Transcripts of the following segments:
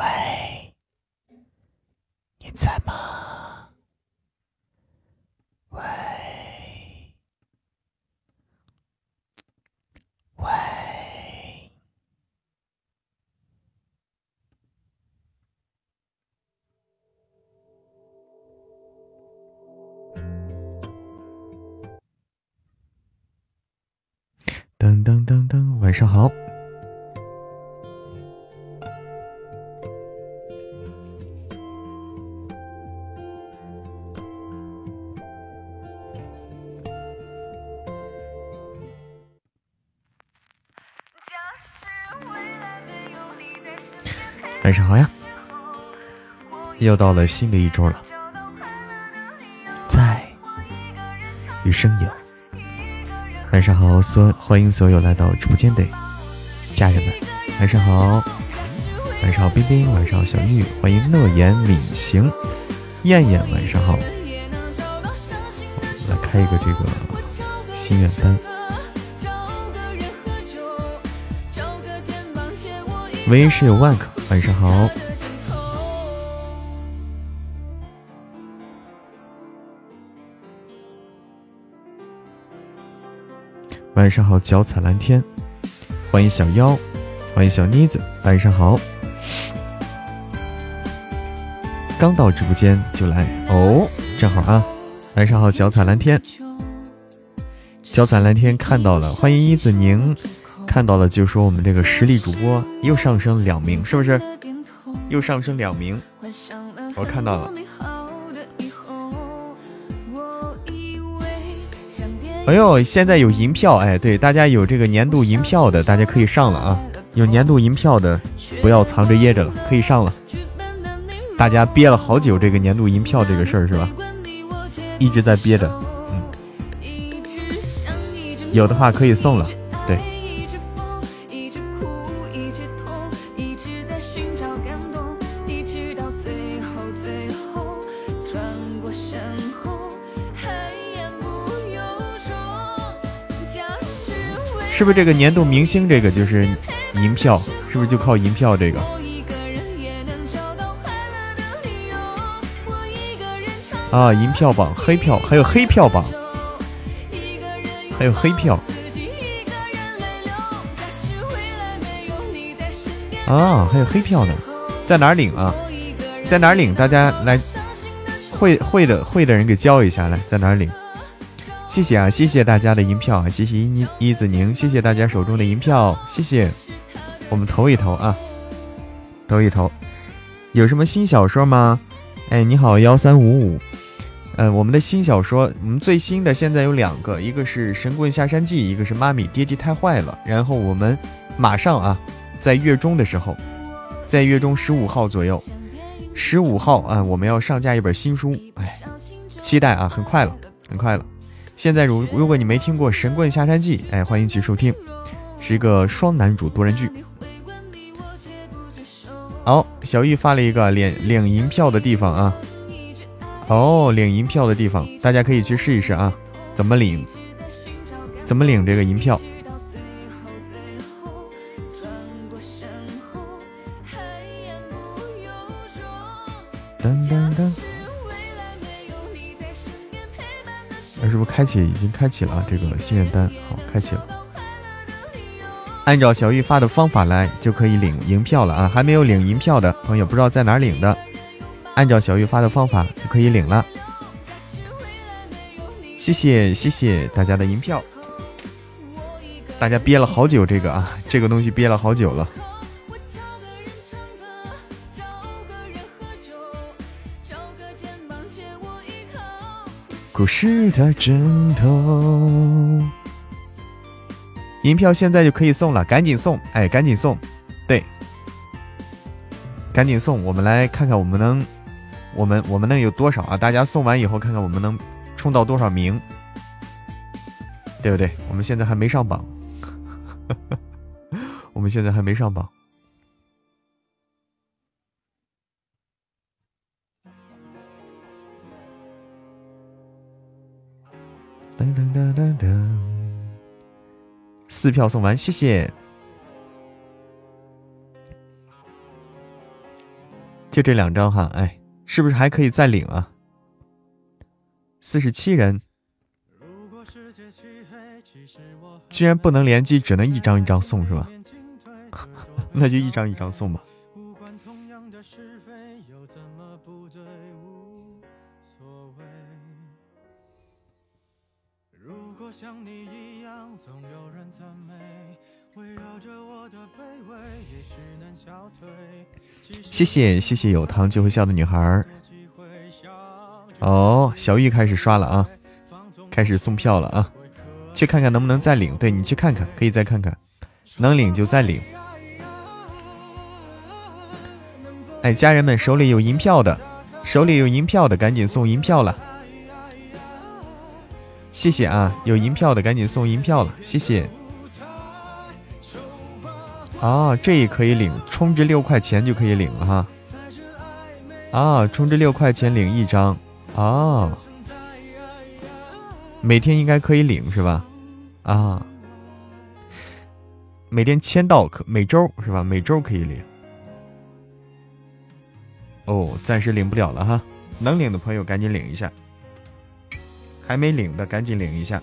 喂，你在吗？喂，喂，噔噔噔噔，晚上好。晚上好呀，又到了新的一周了，在与声友。晚上好，所欢迎所有来到直播间的家人们。晚上好，晚上好，冰冰，晚上好，小玉，欢迎诺言敏行，燕燕，晚上好。来开一个这个心愿单。唯是有万可。晚上好，晚上好，脚踩蓝天，欢迎小妖，欢迎小妮子，晚上好，刚到直播间就来。哦，正好啊，晚上好，脚踩蓝天，脚踩蓝天看到了，欢迎一子宁。看到了，就说我们这个实力主播又上升两名，是不是？又上升两名，我看到了。哎呦，现在有银票，哎，对，大家有这个年度银票的，大家可以上了啊！有年度银票的，不要藏着掖着了，可以上了。大家憋了好久这个年度银票这个事儿是吧？一直在憋着，嗯，有的话可以送了。是不是这个年度明星这个就是银票？是不是就靠银票这个？啊，银票榜、黑票，还有黑票榜，还有黑票。啊，还有黑票呢，在哪儿领啊？在哪儿领？大家来，会会的会的人给教一下，来，在哪儿领？谢谢啊，谢谢大家的银票啊，谢谢一一子宁，谢谢大家手中的银票，谢谢。我们投一投啊，投一投。有什么新小说吗？哎，你好幺三五五。嗯，我们的新小说，我们最新的现在有两个，一个是《神棍下山记》，一个是《妈咪爹地太坏了》。然后我们马上啊，在月中的时候，在月中十五号左右，十五号啊，我们要上架一本新书，哎，期待啊，很快了，很快了。现在如如果你没听过《神棍下山记》，哎，欢迎去收听，是一个双男主多人剧。好，小玉发了一个领领银票的地方啊，哦，领银票的地方，大家可以去试一试啊，怎么领？怎么领这个银票？噔噔噔。那是不是开启已经开启了这个心愿单？好，开启了。按照小玉发的方法来，就可以领银票了啊！还没有领银票的朋友，不知道在哪领的，按照小玉发的方法就可以领了。谢谢谢谢大家的银票，大家憋了好久这个啊，这个东西憋了好久了。故事的枕头，银票现在就可以送了，赶紧送！哎，赶紧送！对，赶紧送！我们来看看，我们能，我们我们能有多少啊？大家送完以后，看看我们能冲到多少名，对不对？我们现在还没上榜，我们现在还没上榜。噔噔噔噔噔，四票送完，谢谢。就这两张哈，哎，是不是还可以再领啊？四十七人，居然不能联机，只能一张一张送是吧？那就一张一张送吧。谢谢谢谢有糖就会笑的女孩哦，小玉开始刷了啊，开始送票了啊，去看看能不能再领。对你去看看，可以再看看，能领就再领。哎，家人们手里有银票的，手里有银票的赶紧送银票了。谢谢啊，有银票的赶紧送银票了，谢谢。啊，这也可以领，充值六块钱就可以领了哈。啊，充值六块钱领一张，啊，每天应该可以领是吧？啊，每天签到可每周是吧？每周可以领。哦，暂时领不了了哈，能领的朋友赶紧领一下，还没领的赶紧领一下。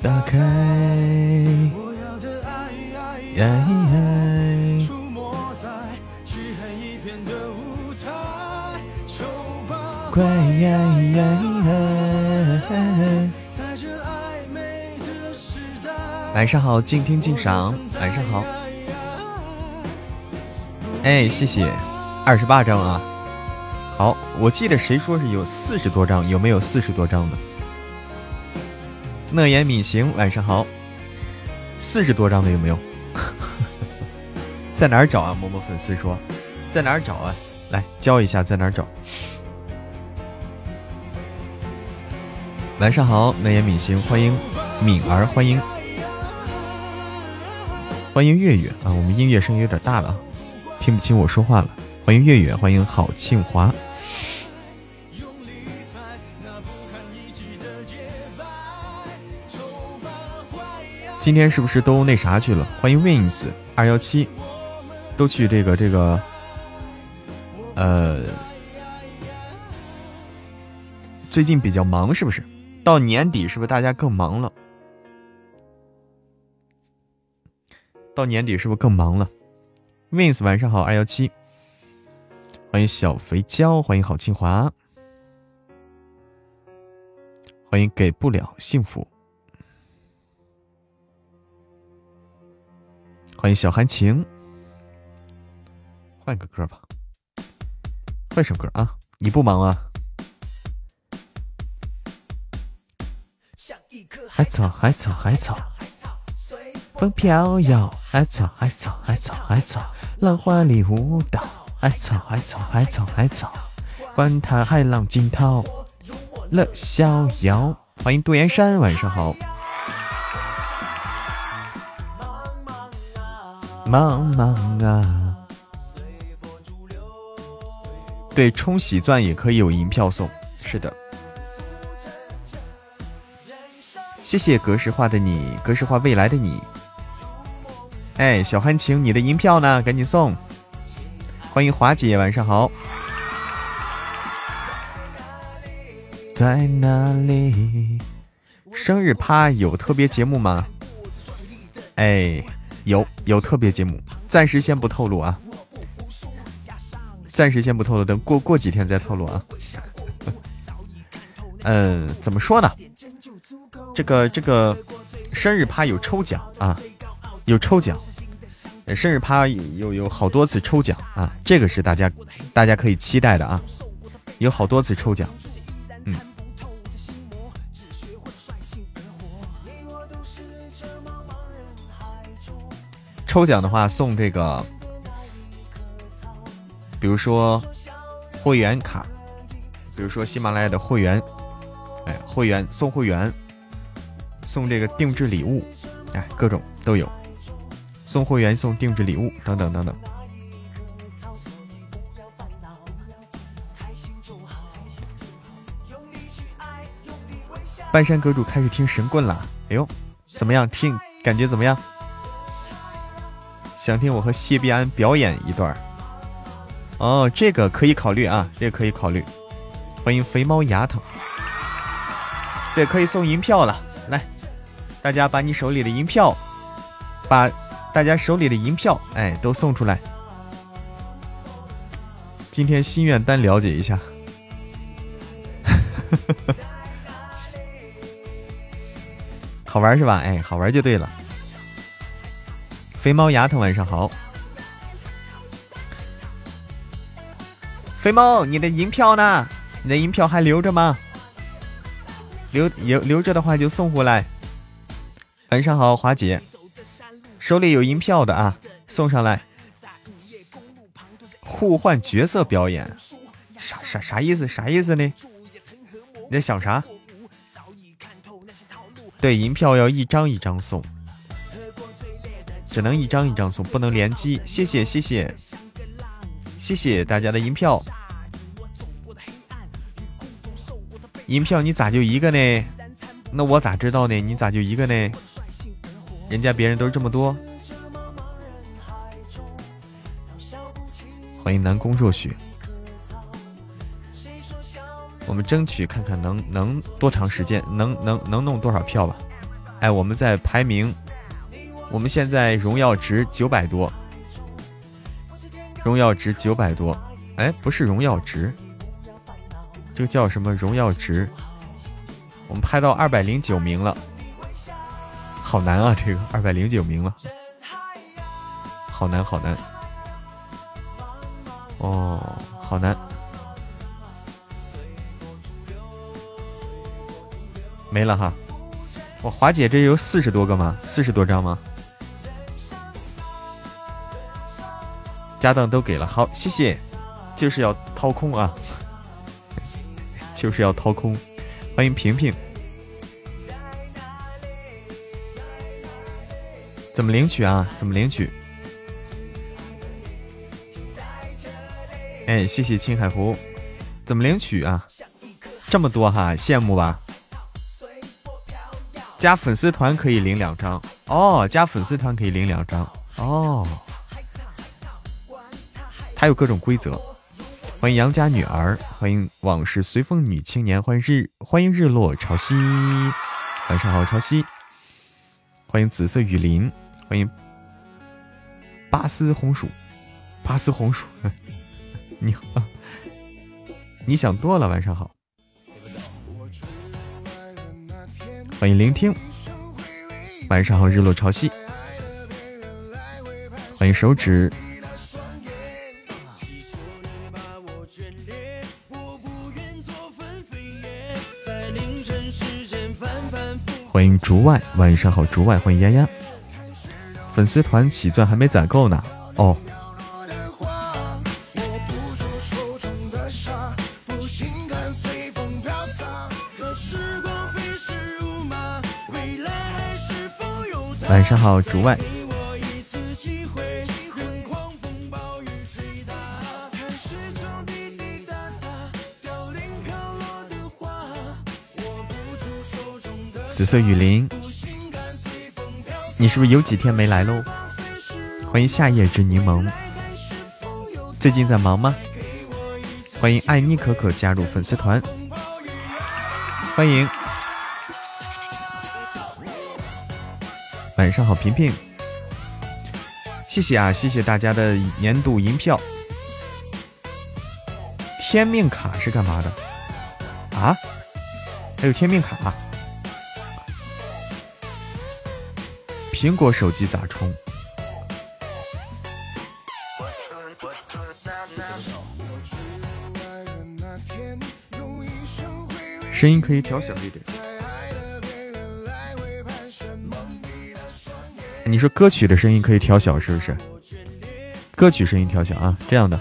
打开。晚上好，静听静赏。晚上好。哎，谢谢，二十八张啊。好，我记得谁说是有四十多张？有没有四十多张的？乐言敏行，晚上好。四十多张的有没有？在哪儿找啊？某某粉丝说，在哪儿找啊？来教一下，在哪儿找？晚上好，乐言敏行，欢迎敏儿，欢迎欢迎月月啊！我们音乐声音有点大了，听不清我说话了。欢迎月月，欢迎郝庆华。今天是不是都那啥去了？欢迎 wins 二幺七，都去这个这个，呃，最近比较忙是不是？到年底是不是大家更忙了？到年底是不是更忙了？wins 晚上好，二幺七，欢迎小肥娇，欢迎郝清华，欢迎给不了幸福。欢迎小寒情，换个歌吧，换首歌啊！你不忙啊？海草海草海草，风飘摇。海草海草海草海草，浪花里舞蹈。海草海草海草海草，管他海浪惊涛，乐逍遥。欢迎杜岩山，晚上好。茫茫啊，对，冲喜钻也可以有银票送，是的。谢谢格式化的你，格式化未来的你。哎，小憨情，你的银票呢？赶紧送！欢迎华姐，晚上好。在哪里？生日趴有特别节目吗？哎。有有特别节目，暂时先不透露啊，暂时先不透露，等过过几天再透露啊。嗯，怎么说呢？这个这个生日趴有抽奖啊，有抽奖，生日趴有有好多次抽奖啊，这个是大家大家可以期待的啊，有好多次抽奖，抽奖的话送这个，比如说会员卡，比如说喜马拉雅的会员，哎，会员送会员，送这个定制礼物，哎，各种都有，送会员送定制礼物等等等等。半山阁主开始听神棍了，哎呦，怎么样？听感觉怎么样？想听我和谢必安表演一段哦，这个可以考虑啊，这个可以考虑。欢迎肥猫牙疼，对，可以送银票了。来，大家把你手里的银票，把大家手里的银票，哎，都送出来。今天心愿单了解一下。好玩是吧？哎，好玩就对了。肥猫牙疼，晚上好。肥猫，你的银票呢？你的银票还留着吗？留留留着的话就送回来。晚上好，华姐，手里有银票的啊，送上来。互换角色表演，啥啥啥意思？啥意思呢？你在想啥？对，银票要一张一张送，只能一张一张送，不能联机。谢谢谢谢谢谢大家的银票，银票你咋就一个呢？那我咋知道呢？你咋就一个呢？人家别人都是这么多。欢迎南宫若雪。我们争取看看能能多长时间，能能能弄多少票吧？哎，我们在排名，我们现在荣耀值九百多，荣耀值九百多。哎，不是荣耀值，这个叫什么荣耀值？我们拍到二百零九名了，好难啊！这个二百零九名了，好难好难。哦，好难。没了哈，我华姐这有四十多个吗？四十多张吗？家当都给了，好，谢谢，就是要掏空啊，就是要掏空。欢迎平平，怎么领取啊？怎么领取？哎，谢谢青海湖，怎么领取啊？这么多哈，羡慕吧？加粉丝团可以领两张哦，加粉丝团可以领两张哦。还有各种规则。欢迎杨家女儿，欢迎往事随风女青年，欢迎日欢迎日落潮汐，晚上好潮汐。欢迎紫色雨林，欢迎巴斯红薯，巴斯红薯，你好，你想多了，晚上好。欢迎聆听，晚上好，日落潮汐。欢迎手指，欢迎竹外，晚上好，竹外，欢迎丫丫。粉丝团喜钻还没攒够呢，哦。晚上好，竹外。紫色雨林，你是不是有几天没来喽？欢迎夏夜之柠檬，最近在忙吗？欢迎爱妮可可加入粉丝团，欢迎。晚上好，平平，谢谢啊，谢谢大家的年度银票。天命卡是干嘛的？啊？还有天命卡？苹果手机咋充？声音可以调小一点。你说歌曲的声音可以调小是不是？歌曲声音调小啊，这样的。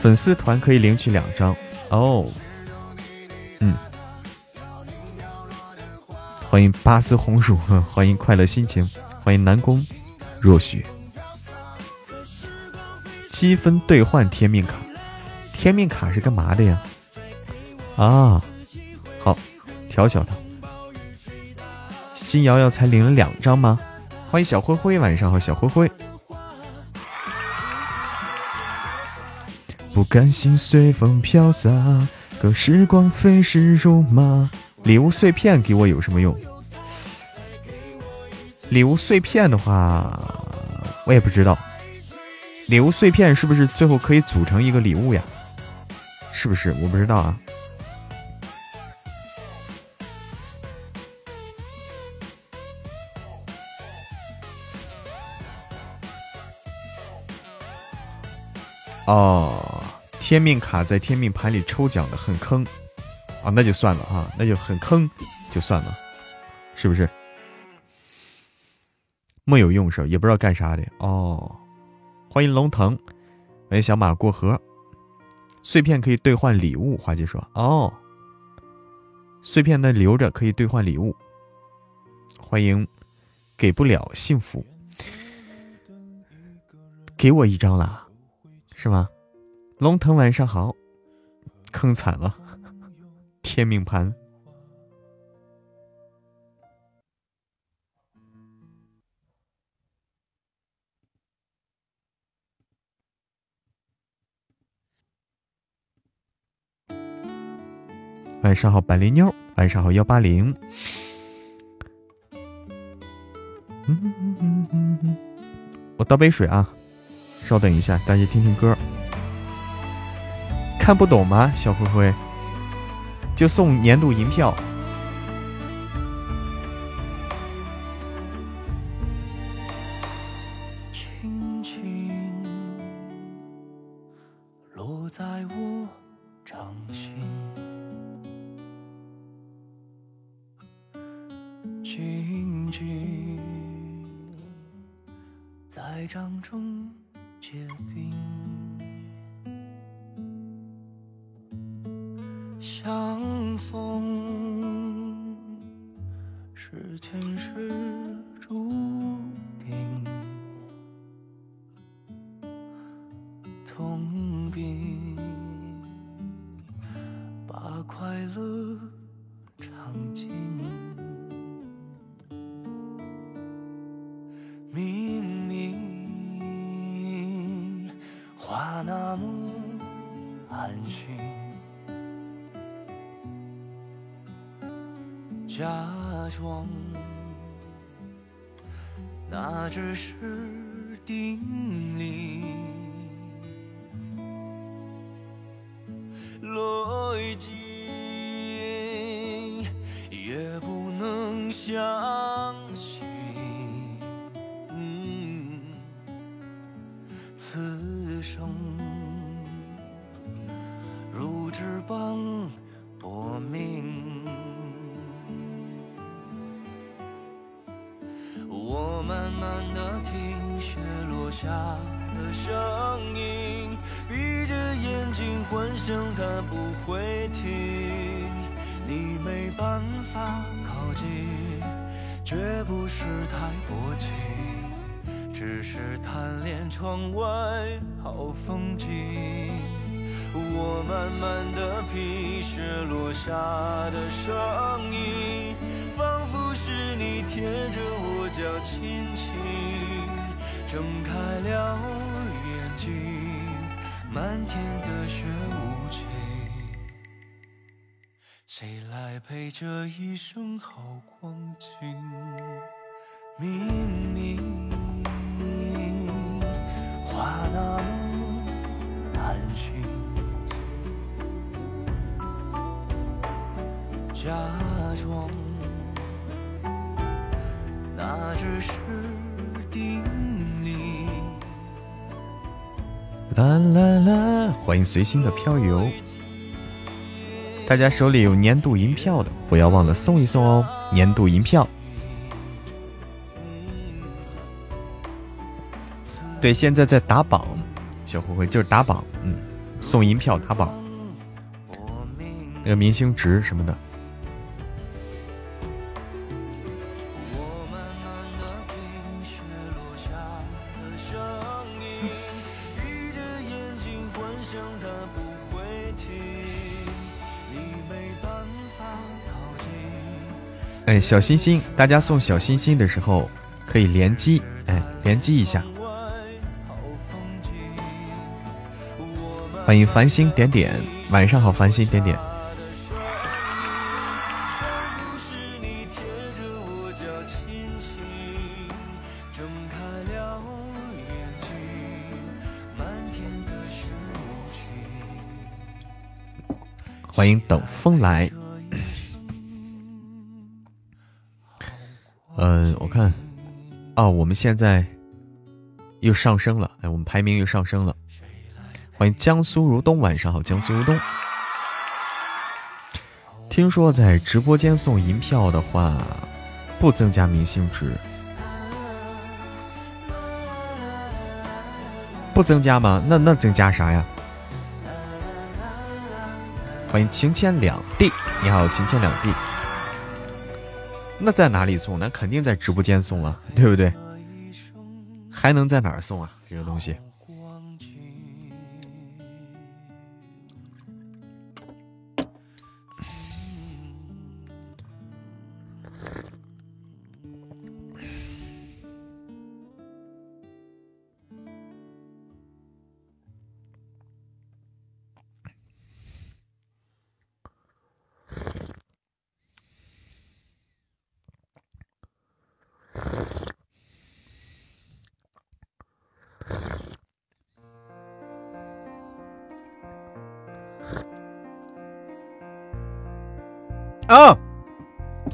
粉丝团可以领取两张哦。欢迎巴斯红薯，欢迎快乐心情，欢迎南宫若雪。积分兑换天命卡，天命卡是干嘛的呀？啊，好，调小它。新瑶瑶才领了两张吗？欢迎小灰灰，晚上好，小灰灰。不甘心随风飘洒，可时光飞逝如马。礼物碎片给我有什么用？礼物碎片的话，我也不知道。礼物碎片是不是最后可以组成一个礼物呀？是不是？我不知道啊。哦，天命卡在天命盘里抽奖的很坑啊，那就算了啊，那就很坑，就算了，是不是？没有用是？也不知道干啥的哦。欢迎龙腾，欢迎小马过河。碎片可以兑换礼物，花姐说哦，碎片那留着可以兑换礼物。欢迎给不了幸福，给我一张啦。是吗？龙腾晚上好，坑惨了，天命盘。晚上好，百灵妞。晚上好，幺八零。我倒杯水啊。稍等一下，大家听听歌。看不懂吗，小灰灰？就送年度银票。相逢是前世注假装那只是定理，这一生好光景？明明话那么安心。假装那只是定理。啦啦啦！欢迎随心的飘游。大家手里有年度银票的，不要忘了送一送哦。年度银票。对，现在在打榜，小灰灰就是打榜，嗯，送银票打榜，那个明星值什么的。小心心，大家送小心心的时候可以连击，哎，连击一下。欢迎繁星点点，晚上好，繁星点点。欢迎等风来。嗯，我看，哦，我们现在又上升了，哎，我们排名又上升了。欢迎江苏如东，晚上好，江苏如东。听说在直播间送银票的话，不增加明星值，不增加吗？那那增加啥呀？欢迎情牵两地，你好，情牵两地。那在哪里送？那肯定在直播间送啊，对不对？还能在哪儿送啊？这个东西。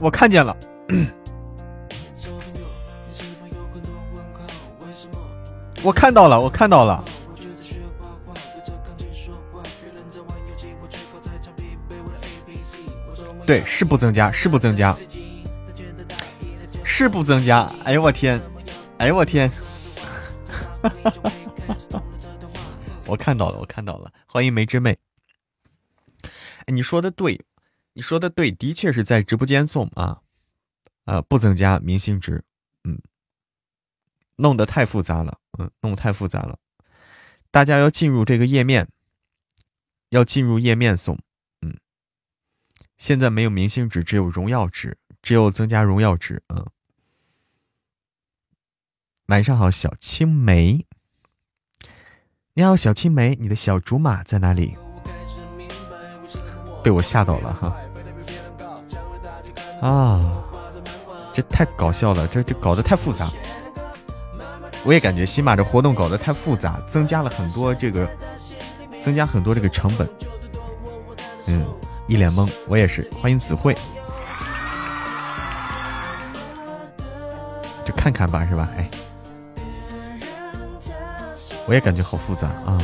我看见了，我看到了，我看到了。对，是不增加，是不增加，是不增加。哎呦我天，哎呦我天，我看到了，我看到了。欢迎梅之妹。你说的对。你说的对，的确是在直播间送啊，啊，不增加明星值，嗯，弄得太复杂了，嗯，弄太复杂了，大家要进入这个页面，要进入页面送，嗯，现在没有明星值，只有荣耀值，只有增加荣耀值，嗯。晚上好，小青梅，你好，小青梅，你的小竹马在哪里？被我吓到了哈。啊，这太搞笑了，这这搞得太复杂。我也感觉新马这活动搞得太复杂，增加了很多这个，增加很多这个成本。嗯，一脸懵，我也是。欢迎子慧，就看看吧，是吧？哎，我也感觉好复杂啊。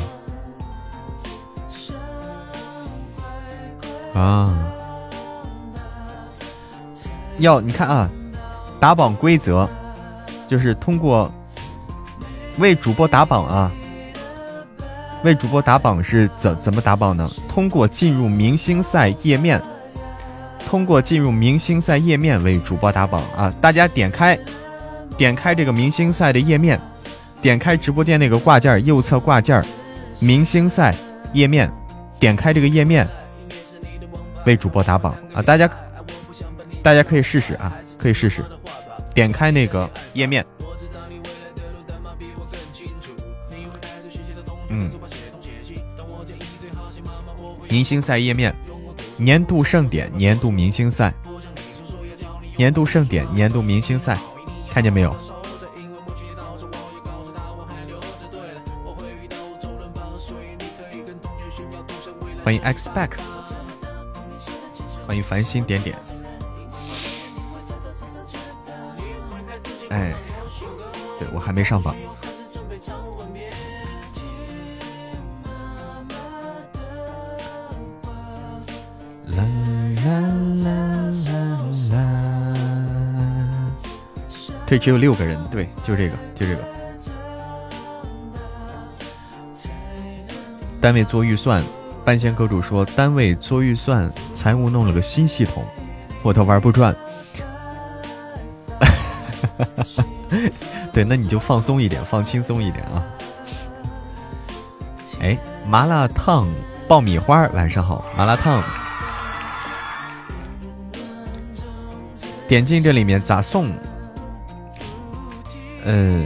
啊。要你看啊，打榜规则就是通过为主播打榜啊，为主播打榜是怎怎么打榜呢？通过进入明星赛页面，通过进入明星赛页面为主播打榜啊！大家点开点开这个明星赛的页面，点开直播间那个挂件右侧挂件明星赛页面，点开这个页面为主播打榜啊！大家。大家可以试试啊，可以试试，点开那个页面，嗯，明星赛页面，年度盛典，年度明星赛，年度盛典，年度明星赛，看见没有？欢迎 X Back，欢迎繁星点点。哎，对我还没上榜。啦啦啦啦啦。这只有六个人，对，就这个，就这个。单位做预算，半仙阁主说单位做预算，财务弄了个新系统，我都玩不转。对，那你就放松一点，放轻松一点啊。哎，麻辣烫爆米花，晚上好，麻辣烫。点进这里面咋送？呃，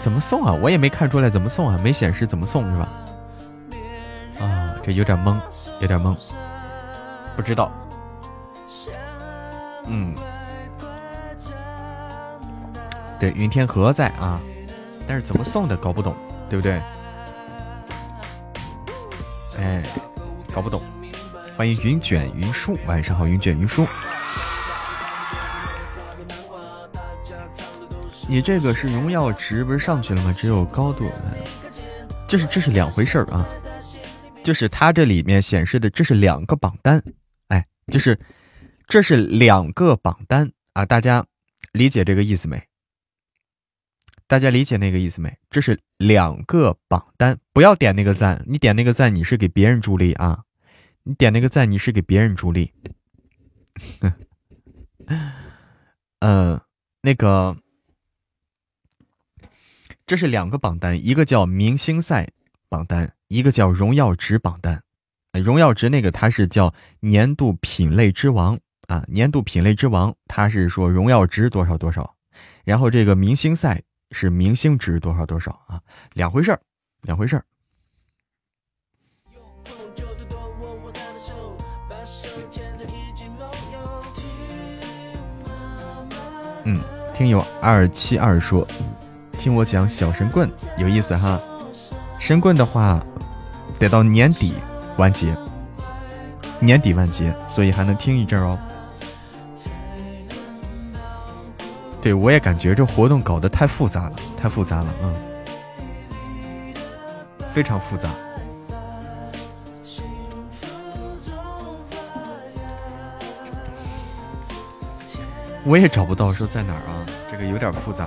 怎么送啊？我也没看出来怎么送啊，没显示怎么送是吧？啊，这有点懵，有点懵，不知道。嗯，对，云天河在啊，但是怎么送的搞不懂，对不对？哎，搞不懂。欢迎云卷云舒，晚上好，云卷云舒。你这个是荣耀值不是上去了吗？只有高度，这是这是两回事儿啊。就是它这里面显示的这是两个榜单，就是这是两个榜单啊。大家理解这个意思没？大家理解那个意思没？这是两个榜单，不要点那个赞，你点那个赞你是给别人助力啊！你点那个赞你是给别人助力。嗯，那个。这是两个榜单，一个叫明星赛榜单，一个叫荣耀值榜单。荣耀值那个它是叫年度品类之王啊，年度品类之王，它是说荣耀值多少多少。然后这个明星赛是明星值多少多少啊，两回事儿，两回事儿。嗯，听友二七二说。听我讲小神棍有意思哈，神棍的话得到年底完结，年底完结，所以还能听一阵哦。对我也感觉这活动搞得太复杂了，太复杂了，嗯，非常复杂。我也找不到说在哪儿啊，这个有点复杂。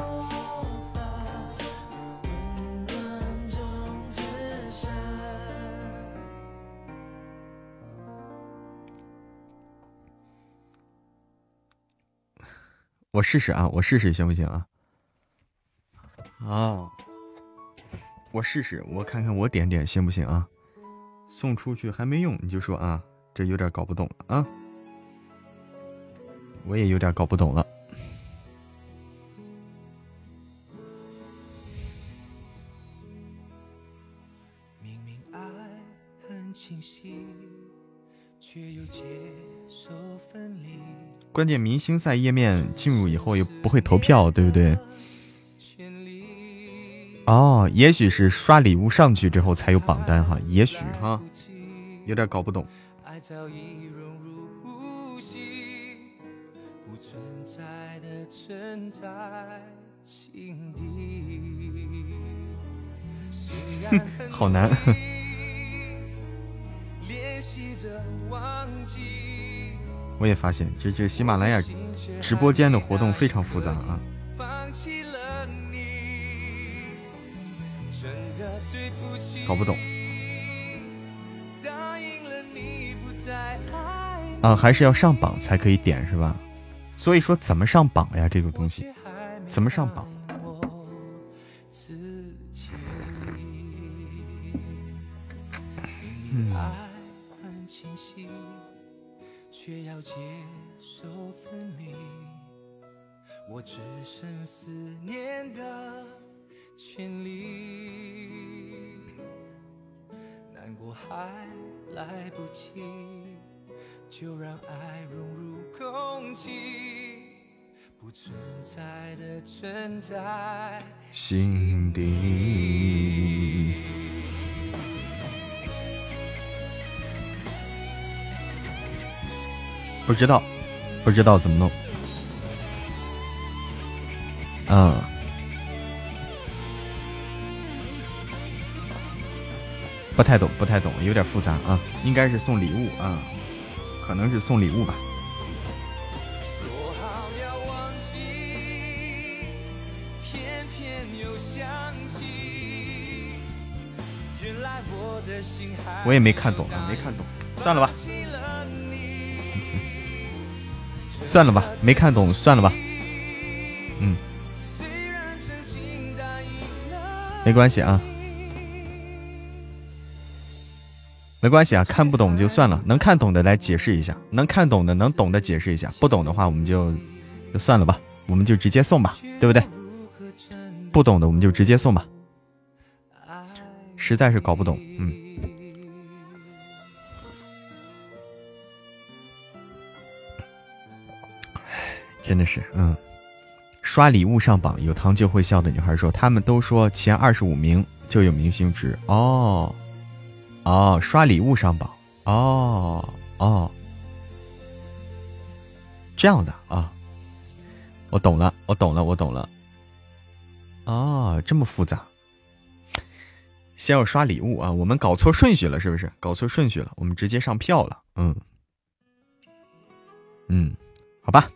我试试啊，我试试行不行啊？啊，我试试，我看看我点点行不行啊？送出去还没用，你就说啊，这有点搞不懂了啊。我也有点搞不懂了。明明爱很清晰，却又接受分离。关键明星赛页面进入以后也不会投票，对不对？哦，也许是刷礼物上去之后才有榜单哈，也许哈，有点搞不懂。好难。我也发现，这这喜马拉雅直播间的活动非常复杂啊。搞不懂。啊，还是要上榜才可以点是吧？所以说怎么上榜呀？这个东西怎么上榜？要接受分离，我只剩思念的权利。难过还来不及，就让爱融入空气，不存在的存在心底。不知道，不知道怎么弄。啊，不太懂，不太懂，有点复杂啊。应该是送礼物啊，可能是送礼物吧。我也没看懂啊，没看懂，算了吧。算了吧，没看懂，算了吧，嗯，没关系啊，没关系啊，看不懂就算了，能看懂的来解释一下，能看懂的能懂的解释一下，不懂的话我们就就算了吧，我们就直接送吧，对不对？不懂的我们就直接送吧，实在是搞不懂，嗯。真的是，嗯，刷礼物上榜，有糖就会笑的女孩说，他们都说前二十五名就有明星值。哦，哦，刷礼物上榜，哦哦，这样的啊，我懂了，我懂了，我懂了，哦，这么复杂，先要刷礼物啊，我们搞错顺序了，是不是？搞错顺序了，我们直接上票了，嗯，嗯，好吧。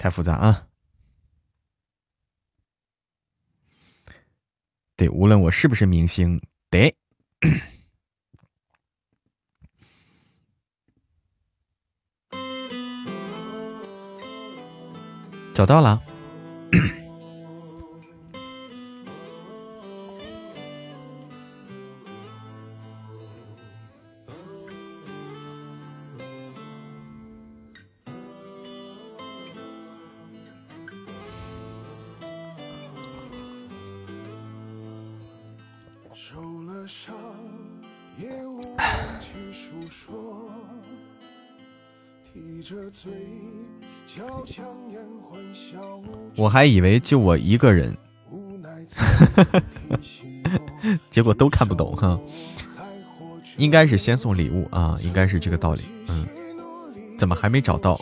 太复杂啊！对，无论我是不是明星，得 找到了。我还以为就我一个人，结果都看不懂哈。应该是先送礼物啊，应该是这个道理。嗯，怎么还没找到？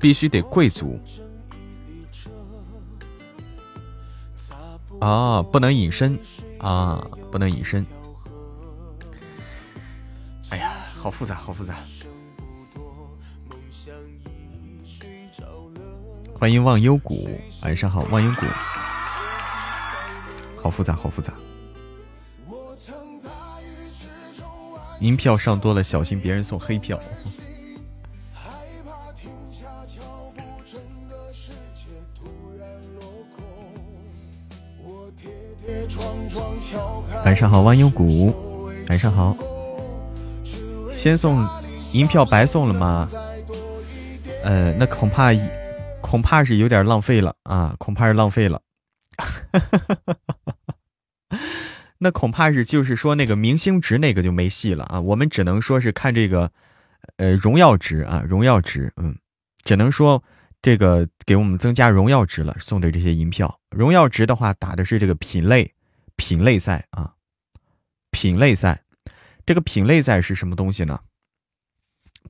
必须得贵族啊，不能隐身啊，不能隐身。哎呀，好复杂，好复杂。欢迎忘忧谷，晚上好，忘忧谷，好复杂，好复杂。银票上多了，小心别人送黑票。晚上好，忘忧谷，晚上好。先送银票，白送了吗？呃，那恐怕。恐怕是有点浪费了啊！恐怕是浪费了，那恐怕是就是说那个明星值那个就没戏了啊！我们只能说是看这个，呃，荣耀值啊，荣耀值，嗯，只能说这个给我们增加荣耀值了，送的这些银票，荣耀值的话打的是这个品类品类赛啊，品类赛，这个品类赛是什么东西呢？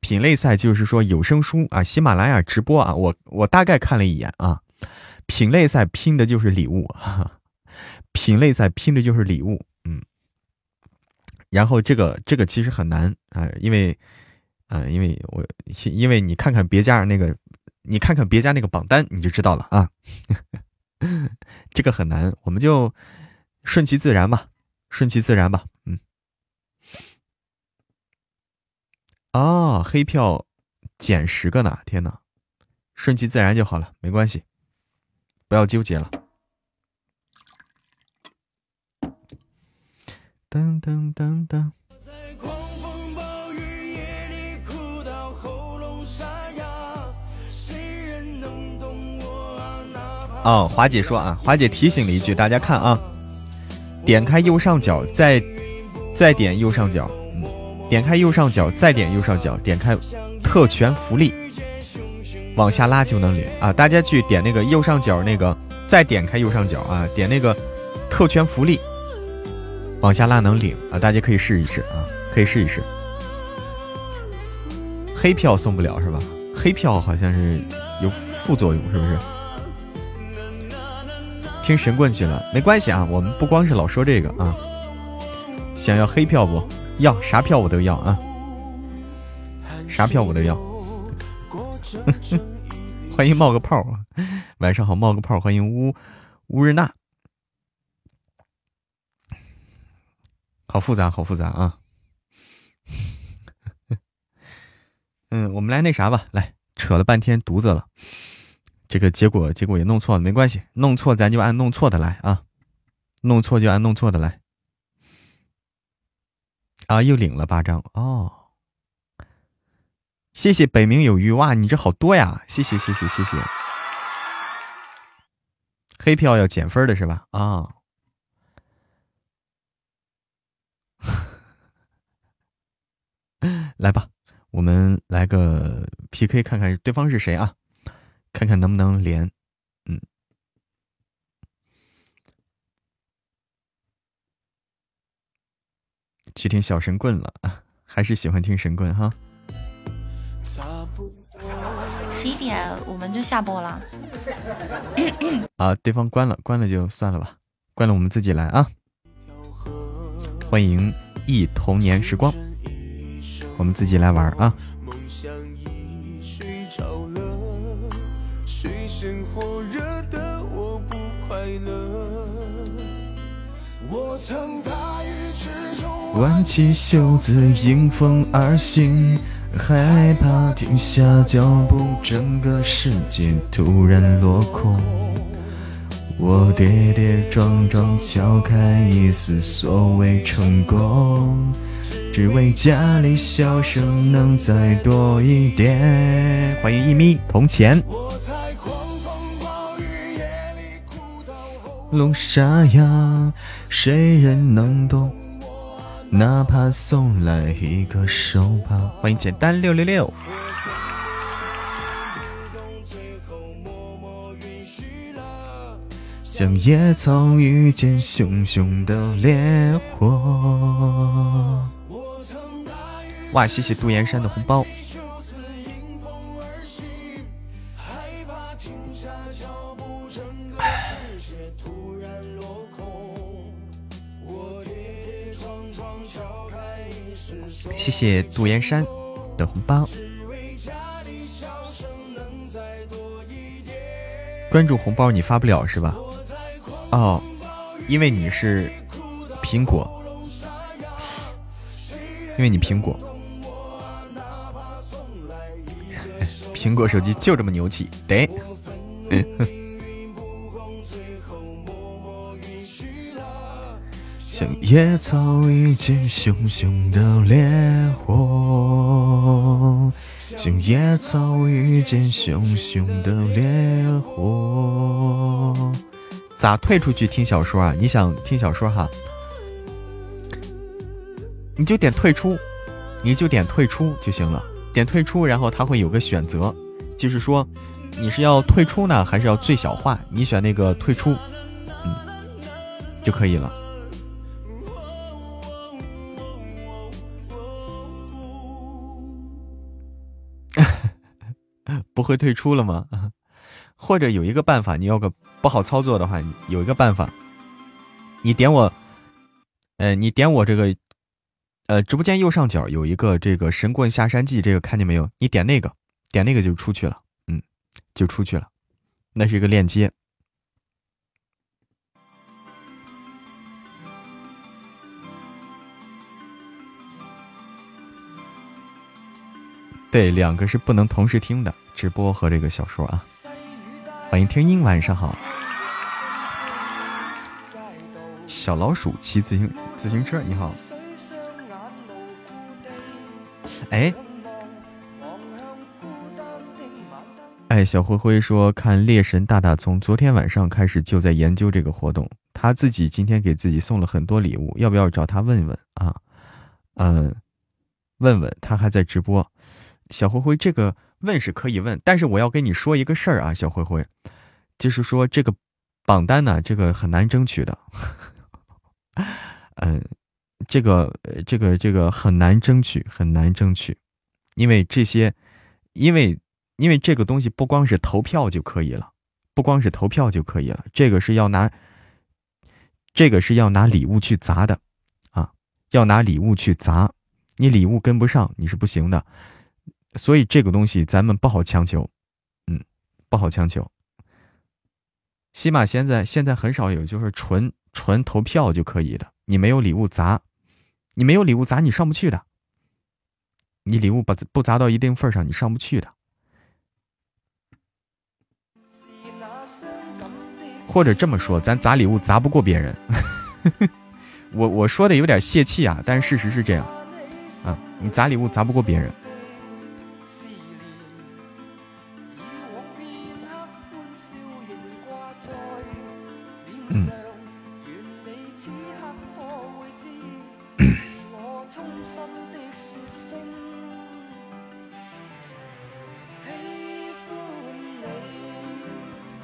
品类赛就是说有声书啊，喜马拉雅直播啊，我我大概看了一眼啊，品类赛拼的就是礼物，品类赛拼的就是礼物，嗯，然后这个这个其实很难啊，因为啊，因为我因为你看看别家那个，你看看别家那个榜单你就知道了啊，这个很难，我们就顺其自然吧，顺其自然吧。哦，黑票减十个呢！天哪，顺其自然就好了，没关系，不要纠结了。噔噔噔噔。哦，华姐说啊，华姐提醒了一句，大家看啊，点开右上角，再再点右上角。点开右上角，再点右上角，点开特权福利，往下拉就能领啊！大家去点那个右上角那个，再点开右上角啊，点那个特权福利，往下拉能领啊！大家可以试一试啊，可以试一试。黑票送不了是吧？黑票好像是有副作用，是不是？听神棍去了，没关系啊，我们不光是老说这个啊。想要黑票不？要啥票我都要啊，啥票我都要。欢迎冒个泡，晚上好，冒个泡，欢迎乌乌日娜，好复杂，好复杂啊。嗯，我们来那啥吧，来扯了半天犊子了，这个结果结果也弄错了，没关系，弄错咱就按弄错的来啊，弄错就按弄错的来。啊，又领了八张哦，谢谢北冥有鱼哇，你这好多呀，谢谢谢谢谢谢。黑票要减分的是吧？啊，来吧，我们来个 PK，看看对方是谁啊？看看能不能连。去听小神棍了，还是喜欢听神棍哈？十一点我们就下播了。啊，对方关了，关了就算了吧，关了我们自己来啊！欢迎忆童年时光，我们自己来玩啊！挽起袖子迎风而行。害怕停下脚步，整个世界突然落空。我跌跌撞撞敲开一丝所谓成功，只为家里笑声能再多一点。欢迎一米铜钱。龙沙哑，谁人能懂？哪怕送来一个手帕。欢迎简单六六六。像野草遇见熊熊的烈火。哇，谢谢杜岩山的红包。谢谢杜岩山的红包，关注红包你发不了是吧？哦，因为你是苹果，因为你苹果，苹果手机就这么牛气，得。像野草遇见熊熊的烈火，像野草遇见熊熊的烈火。咋退出去听小说啊？你想听小说哈？你就点退出，你就点退出就行了。点退出，然后它会有个选择，就是说你是要退出呢，还是要最小化？你选那个退出，嗯，就可以了。不会退出了吗？或者有一个办法，你要个不好操作的话，有一个办法，你点我，呃，你点我这个，呃，直播间右上角有一个这个神棍下山记，这个看见没有？你点那个，点那个就出去了，嗯，就出去了，那是一个链接。对，两个是不能同时听的。直播和这个小说啊，欢迎听音，晚上好。小老鼠骑自行自行车，你好。哎，哎，小灰灰说看猎神大大从昨天晚上开始就在研究这个活动，他自己今天给自己送了很多礼物，要不要找他问问啊？嗯，问问他还在直播。小灰灰这个。问是可以问，但是我要跟你说一个事儿啊，小灰灰，就是说这个榜单呢，这个很难争取的，嗯，这个这个这个很难争取，很难争取，因为这些，因为因为这个东西不光是投票就可以了，不光是投票就可以了，这个是要拿，这个是要拿礼物去砸的，啊，要拿礼物去砸，你礼物跟不上，你是不行的。所以这个东西咱们不好强求，嗯，不好强求。起码现在现在很少有就是纯纯投票就可以的，你没有礼物砸，你没有礼物砸你上不去的，你礼物不不砸到一定份上，你上不去的。或者这么说，咱砸礼物砸不过别人。我我说的有点泄气啊，但是事实是这样啊，你砸礼物砸不过别人。嗯。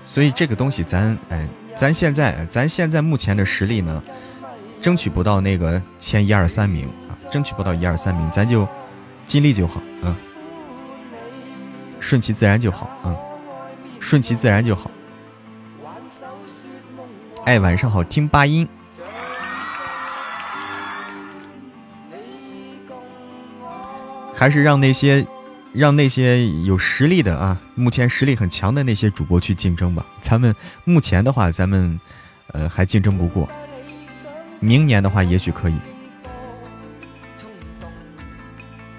所以这个东西，咱哎，咱现在，咱现在目前的实力呢，争取不到那个前一二三名啊，争取不到一二三名，咱就尽力就好，啊，顺其自然就好，啊，顺其自然就好。哎，晚上好，听八音，还是让那些。让那些有实力的啊，目前实力很强的那些主播去竞争吧。咱们目前的话，咱们呃还竞争不过。明年的话，也许可以。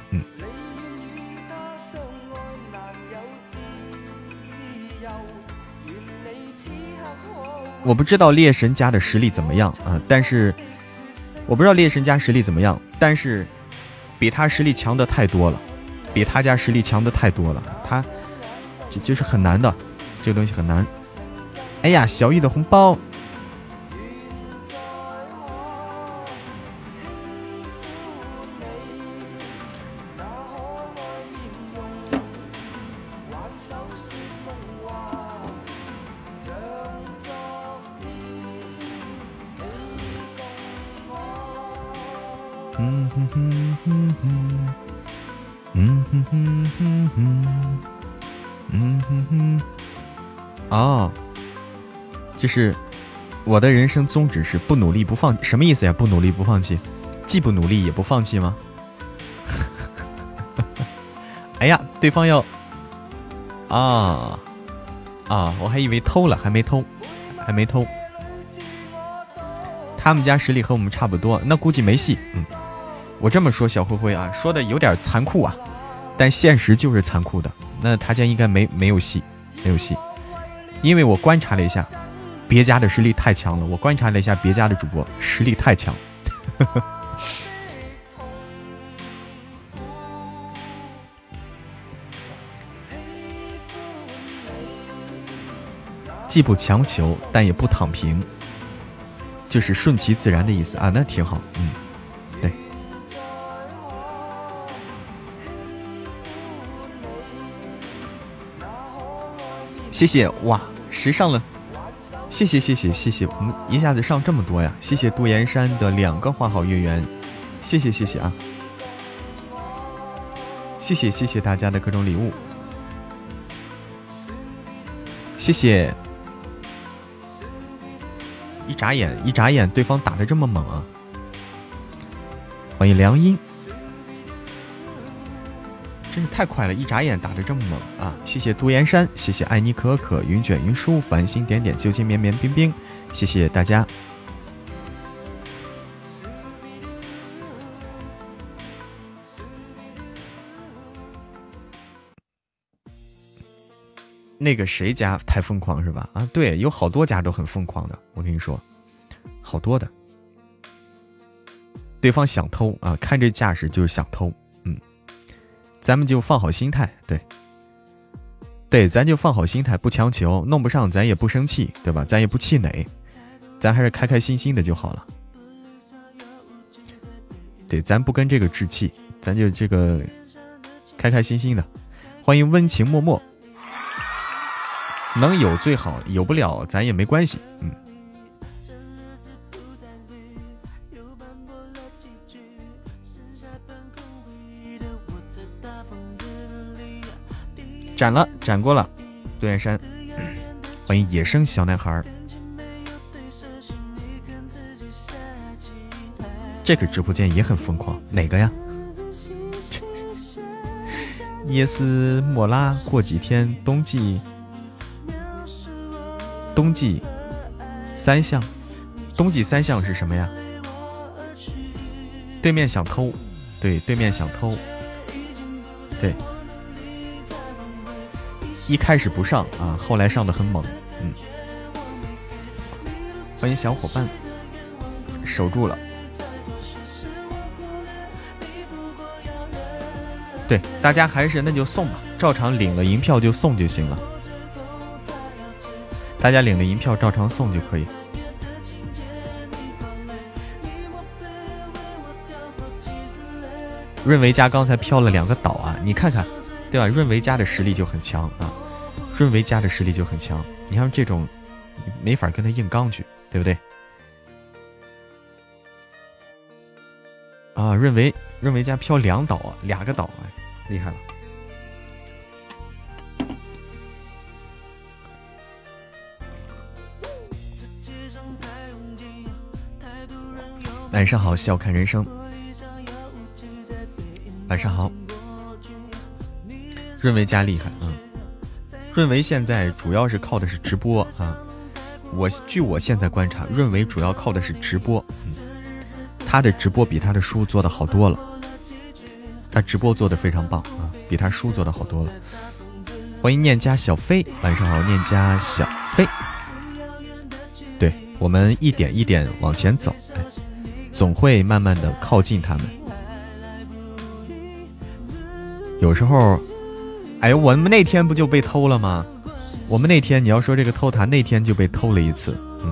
嗯。我不知道猎神家的实力怎么样啊，但是我不知道猎神家实力怎么样，但是比他实力强的太多了。比他家实力强的太多了，他就就是很难的，这个东西很难。哎呀，小玉的红包。我的人生宗旨是不努力不放，什么意思呀？不努力不放弃，既不努力也不放弃吗？哎呀，对方要啊啊，我还以为偷了，还没偷，还没偷。他们家实力和我们差不多，那估计没戏。嗯。我这么说，小灰灰啊，说的有点残酷啊，但现实就是残酷的。那他家应该没没有戏，没有戏，因为我观察了一下，别家的实力太强了。我观察了一下别家的主播实力太强，既不强求，但也不躺平，就是顺其自然的意思啊。那挺好，嗯。对谢谢哇，时尚了，谢谢谢谢谢谢，我们一下子上这么多呀！谢谢杜岩山的两个花好月圆，谢谢谢谢啊！谢谢谢谢大家的各种礼物，谢谢！一眨眼一眨眼，对方打的这么猛啊！欢迎良音。真是太快了，一眨眼打的这么猛啊！谢谢杜岩山，谢谢爱你可可、云卷云舒、繁星点点、旧情绵绵冰冰，谢谢大家。那个谁家太疯狂是吧？啊，对，有好多家都很疯狂的，我跟你说，好多的。对方想偷啊，看这架势就是想偷。咱们就放好心态，对，对，咱就放好心态，不强求，弄不上咱也不生气，对吧？咱也不气馁，咱还是开开心心的就好了。对，咱不跟这个置气，咱就这个开开心心的。欢迎温情脉脉，能有最好，有不了咱也没关系，嗯。斩了，斩过了，杜岩山，欢迎野生小男孩。这个直播间也很疯狂，哪个呀？耶斯莫拉，过几天冬季，冬季三项，冬季三项是什么呀？对面想偷，对，对面想偷，对，一开始不上啊，后来上的很猛，嗯，欢迎小伙伴，守住了，对，大家还是那就送吧，照常领了银票就送就行了，大家领了银票照常送就可以。润维家刚才飘了两个岛啊，你看看，对吧？润维家的实力就很强啊，润维家的实力就很强。你看这种，没法跟他硬刚去，对不对？啊，润维润维家飘两岛啊，两个岛啊，厉害了。晚上好，笑看人生。晚上好，润维家厉害嗯！润维现在主要是靠的是直播啊。我据我现在观察，润维主要靠的是直播。嗯，他的直播比他的书做的好多了。他直播做的非常棒啊，比他书做的好多了。欢迎念家小飞，晚上好，念家小飞。对我们一点一点往前走，哎，总会慢慢的靠近他们。有时候，哎呀，我们那天不就被偷了吗？我们那天你要说这个偷塔，那天就被偷了一次，嗯，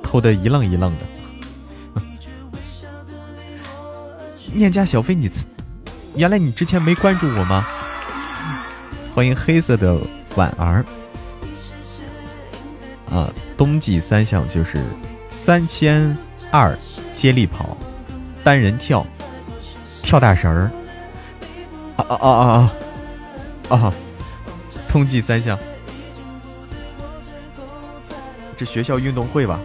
偷的一愣一愣的。念家小飞，你原来你之前没关注我吗？欢迎黑色的婉儿。啊，冬季三项就是三千二接力跑、单人跳、跳大绳儿。啊啊啊啊啊！啊！冬季三项，这学校运动会吧？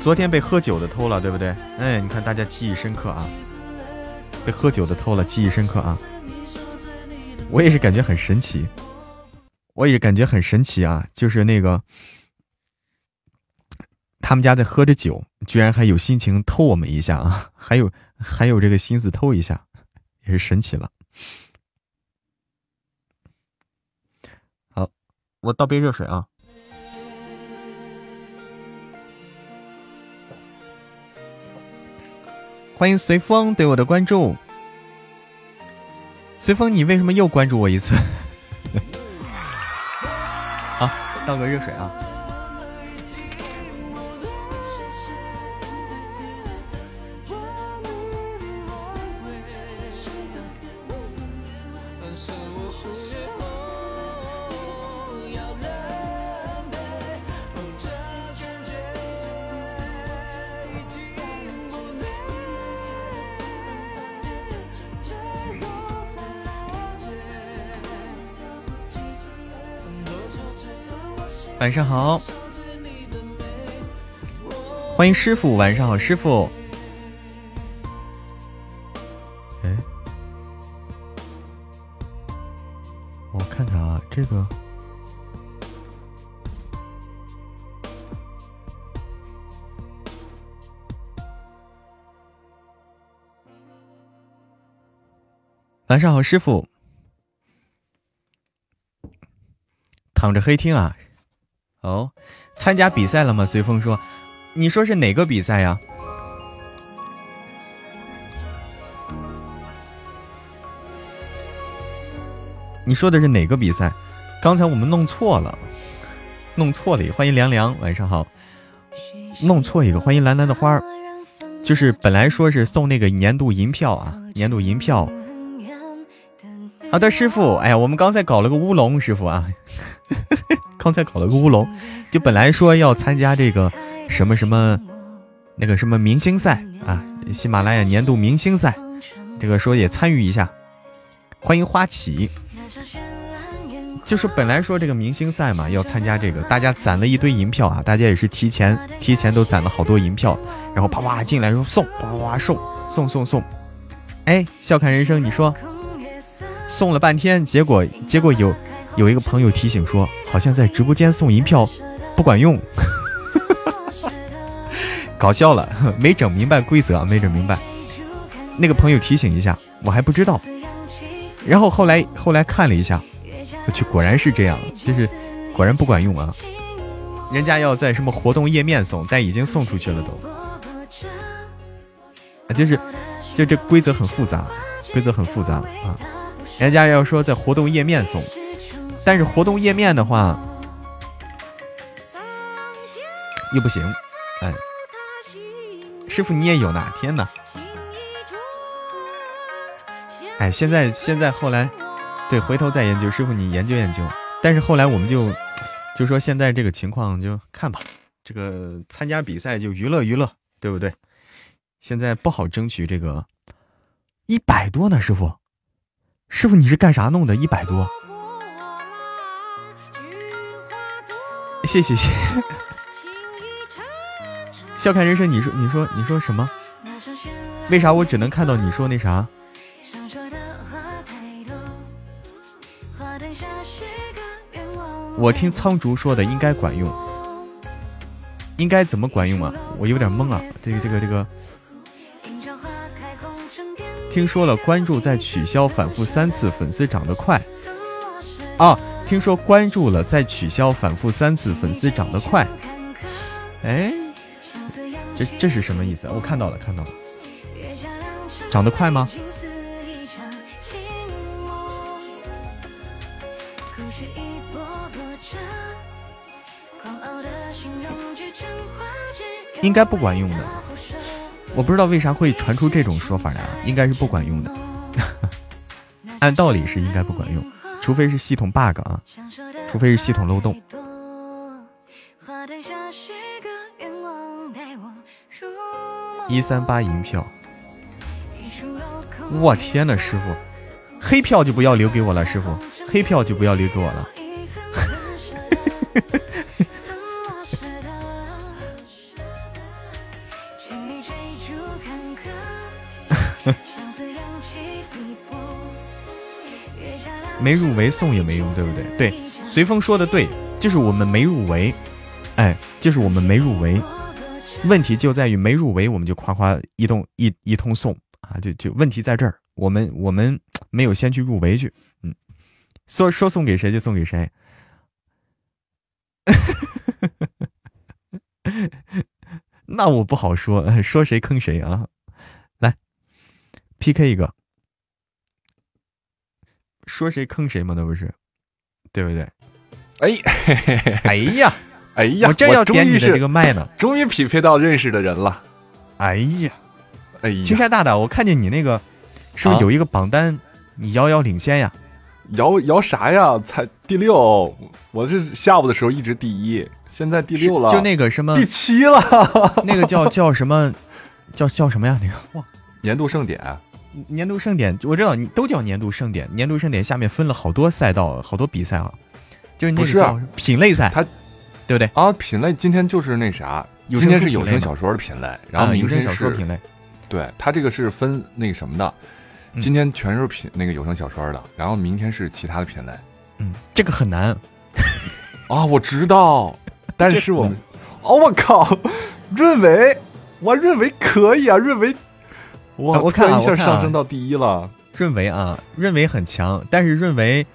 昨天被喝酒的偷了，对不对？哎，你看大家记忆深刻啊！被喝酒的偷了，记忆深刻啊！我也是感觉很神奇，我也感觉很神奇啊！就是那个，他们家在喝着酒，居然还有心情偷我们一下啊！还有。还有这个心思偷一下，也是神奇了。好，我倒杯热水啊。欢迎随风对我的关注。随风，你为什么又关注我一次？好，倒个热水啊。晚上好，欢迎师傅。晚上好，师傅。哎，我看看啊，这个晚上好，师傅。躺着黑听啊。哦，参加比赛了吗？随风说：“你说是哪个比赛呀？你说的是哪个比赛？刚才我们弄错了，弄错了。欢迎凉凉，晚上好。弄错一个，欢迎蓝蓝的花儿，就是本来说是送那个年度银票啊，年度银票。好的，师傅。哎呀，我们刚才搞了个乌龙，师傅啊。” 刚才搞了个乌龙，就本来说要参加这个什么什么那个什么明星赛啊，喜马拉雅年度明星赛，这个说也参与一下，欢迎花起，就是本来说这个明星赛嘛，要参加这个，大家攒了一堆银票啊，大家也是提前提前都攒了好多银票，然后啪啪进来说送，啪啪送送送送，哎，笑看人生，你说送了半天，结果结果有。有一个朋友提醒说，好像在直播间送银票不管用，搞笑了，没整明白规则，没整明白。那个朋友提醒一下，我还不知道。然后后来后来看了一下，我去，果然是这样，就是果然不管用啊。人家要在什么活动页面送，但已经送出去了都。啊就是，就这规则很复杂，规则很复杂啊。人家要说在活动页面送，但是活动页面的话又不行，哎。师傅，你也有呢天呐？哎，现在现在后来，对，回头再研究。师傅，你研究研究。但是后来我们就就说现在这个情况就看吧，这个参加比赛就娱乐娱乐，对不对？现在不好争取这个一百多呢，师傅。师傅，你是干啥弄的？一百多？谢谢谢。笑看人生，你说你说你说什么？为啥我只能看到你说那啥？我听苍竹说的应该管用，应该怎么管用啊？我有点懵啊！这个这个这个，听说了，关注再取消，反复三次，粉丝涨得快。啊，听说关注了再取消，反复三次，粉丝涨得快。哎。这这是什么意思？我看到了，看到了，长得快吗？应该不管用的，我不知道为啥会传出这种说法呀？应该是不管用的，按道理是应该不管用，除非是系统 bug 啊，除非是系统漏洞。一三八银票，我天呐，师傅，黑票就不要留给我了，师傅，黑票就不要留给我了。没入围送也没用，对不对？对，随风说的对，就是我们没入围，哎，就是我们没入围。问题就在于没入围，我们就夸夸一通一一通送啊！就就问题在这儿，我们我们没有先去入围去，嗯，说说送给谁就送给谁，那我不好说，说谁坑谁啊！来 PK 一个，说谁坑谁嘛，那不是，对不对？哎，哎呀！哎呀，我正要点你的这个麦呢，终于匹配到认识的人了。哎呀，哎呀，青山大大，我看见你那个是不是有一个榜单，你遥遥领先呀？遥遥啥呀？才第六，我是下午的时候一直第一，现在第六了，就那个什么第七了，那个叫叫什么？叫叫什么呀？那个哇，年度盛典，年度盛典，我知道你都叫年度盛典，年度盛典下面分了好多赛道，好多比赛啊，就是那个叫品类赛，它。对不对啊？品类今天就是那啥，今天是有声小说的品类，然后明天是品类。对，它这个是分那个什么的，今天全是品那个有声小说的，然后明天是其他的品类。嗯，这个很难 啊，我知道，但是我们，哦，我靠，润维，我润维可以啊，润维，哇，我看一下上升到第一了。润维啊，润维很强，但是润维。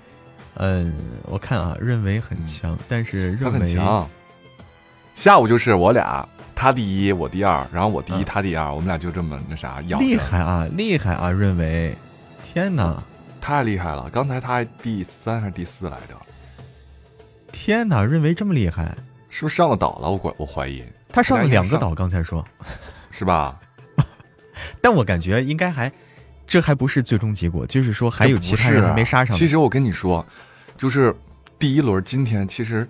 嗯，我看啊，润为很强，但是认为强。下午就是我俩，他第一，我第二，然后我第一，他第二，我们俩就这么那啥，厉害啊，厉害啊，润为，天哪，太厉害了！刚才他还第三还是第四来着？天哪，润为这么厉害，是不是上了岛了？我管我怀疑他上了两个岛，刚才说，是吧？但我感觉应该还，这还不是最终结果，就是说还有其他人还没杀上。其实我跟你说。就是第一轮，今天其实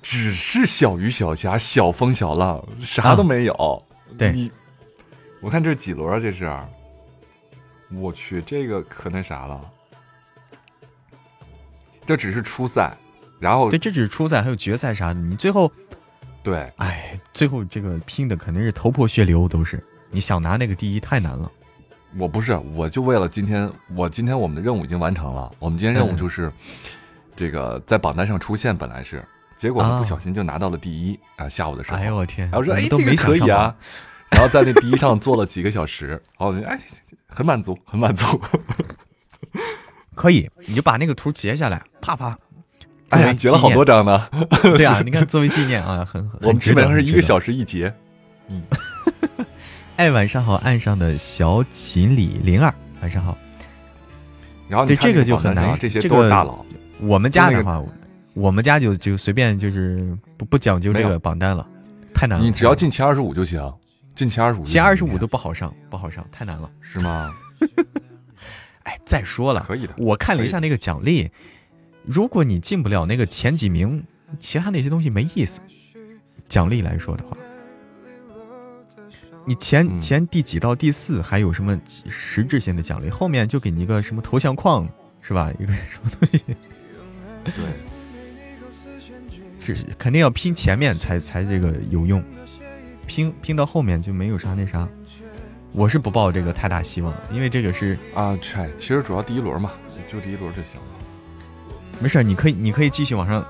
只是小鱼小虾、小风小浪，啥都没有。对，你我看这几轮啊？这是，我去，这个可那啥了。这只是初赛，然后对，这只是初赛，还有决赛啥的。你最后，对，哎，最后这个拼的肯定是头破血流，都是。你想拿那个第一太难了。我不是，我就为了今天，我今天我们的任务已经完成了。我们今天任务就是，这个在榜单上出现，本来是结果不小心就拿到了第一啊！下午的时候，哎呦我天！然后说哎都这个没可以啊，然后在那第一上坐了几个小时，然后哎很满足，很满足。可以，你就把那个图截下来，啪啪。哎呀，截了好多张呢。对啊，你看作为纪念啊，很很。我们基本上是一个。小时一截。嗯，哎，晚上好，岸上的小锦鲤零二，晚上好。然后你看这个就很难这些都是大佬。我们家就那个的话，我们家就就随便就是不不讲究这个榜单了，太难了。你只要进前二十五就行，进前二十五。前二十五都不好上，不好上，太难了。是吗？哎，再说了，可以的。我看了一下那个奖励，如果你进不了那个前几名，其他那些东西没意思。奖励来说的话，你前、嗯前第几到第四还有什么实质性的奖励，后面就给你一个什么头像框，是吧？一个什么东西，对，是肯定要拼前面才才这个有用，拼拼到后面就没有啥那啥。我是不抱这个太大希望的，因为这个是啊，嗨，其实主要第一轮嘛，就第一轮就行了。没事，你可以你可以继续往上，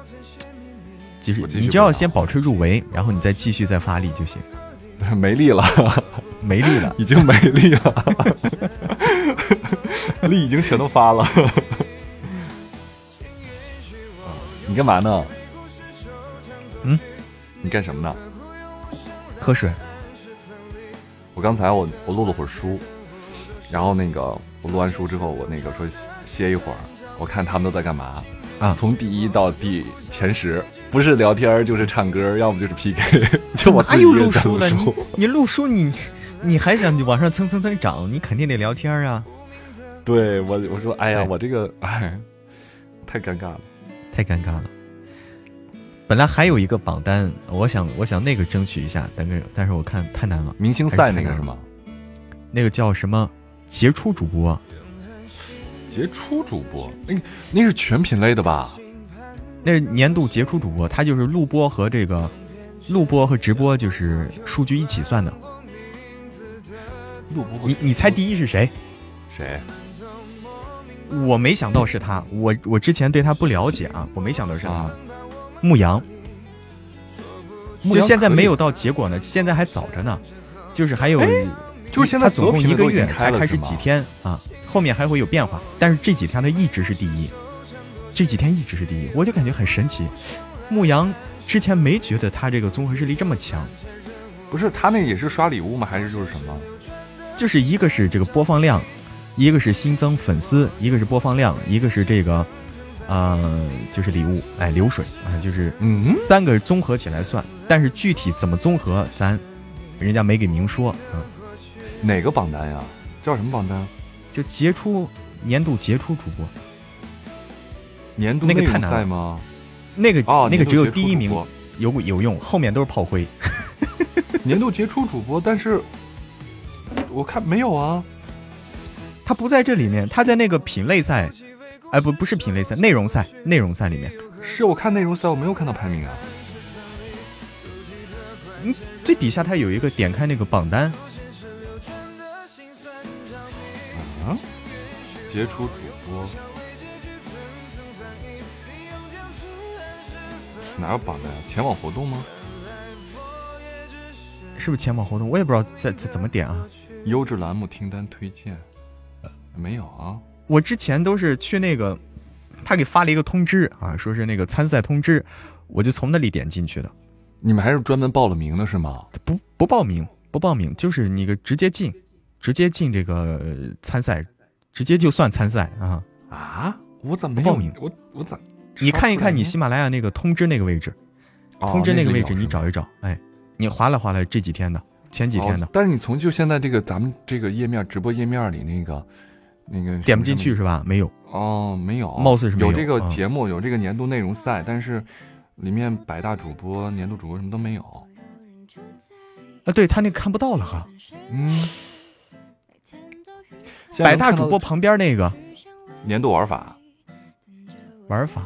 继续继续你就要先保持入围，然后你再继续再发力就行。没力了，没力了，已经没力了，力已经全都发了。啊你干嘛呢？嗯，你干什么呢？喝水。我刚才我我录了会儿书，然后那个我录完书之后，我那个说歇一会儿，我看他们都在干嘛啊从第一到第前十，不是聊天就是唱歌，要么就是 PK，就我自哪有录书的？你书。你录书你你还想往上蹭蹭蹭涨，你肯定得聊天啊，对我我说哎呀，我这个哎太尴尬了。太尴尬了。本来还有一个榜单，我想我想那个争取一下，但是但是我看太难了。明星赛那个是吗？那个叫什么杰出主播，杰出主播，那个那是全品类的吧？那年度杰出主播，他就是录播和这个录播和直播就是数据一起算的。录播你你猜第一是谁？谁？我没想到是他，我我之前对他不了解啊，我没想到是他。啊牧羊，就现在没有到结果呢，现在还早着呢，就是还有，就是现在他总共一个月才开始几天啊，后面还会有变化，但是这几天他一直是第一，这几天一直是第一，我就感觉很神奇。牧羊之前没觉得他这个综合实力这么强，不是他那也是刷礼物吗？还是就是什么？就是一个是这个播放量，一个是新增粉丝，一个是播放量，一个是这个，呃，就是礼物，哎，流水啊，就是嗯，三个综合起来算，但是具体怎么综合，咱人家没给明说啊。哪个榜单呀？叫什么榜单？就杰出年度杰出主播，年度那个太难了赛吗？那个、哦，那个只有第一名有有用，后面都是炮灰。年度杰出主播，但是我看没有啊。他不在这里面，他在那个品类赛，哎不不是品类赛，内容赛内容赛里面，是我看内容赛，我没有看到排名啊。嗯最底下他有一个点开那个榜单，啊，杰出主播哪有榜单啊？前往活动吗？是不是前往活动？我也不知道在在怎么点啊。优质栏目听单推荐没有啊？我之前都是去那个，他给发了一个通知啊，说是那个参赛通知，我就从那里点进去的，你们还是专门报了名的是吗？不不报名，不报名，就是那个直接进，直接进这个呃参赛，直接就算参赛啊。啊，我怎么没报名我我咋？你看一看你喜马拉雅那个通知那个位置，通知那个位置你找一找，哎，你划拉划拉这几天的，前几天的哦，但是你从就现在这个咱们这个页面直播页面里那个那个点不进去是吧？没有，哦，没有，貌似是没有有这个啊节目，有这个年度内容赛，但是里面百大主播、年度主播什么都没有。啊，对他那个看不到了哈。嗯，百大主播旁边那个年度玩法，玩法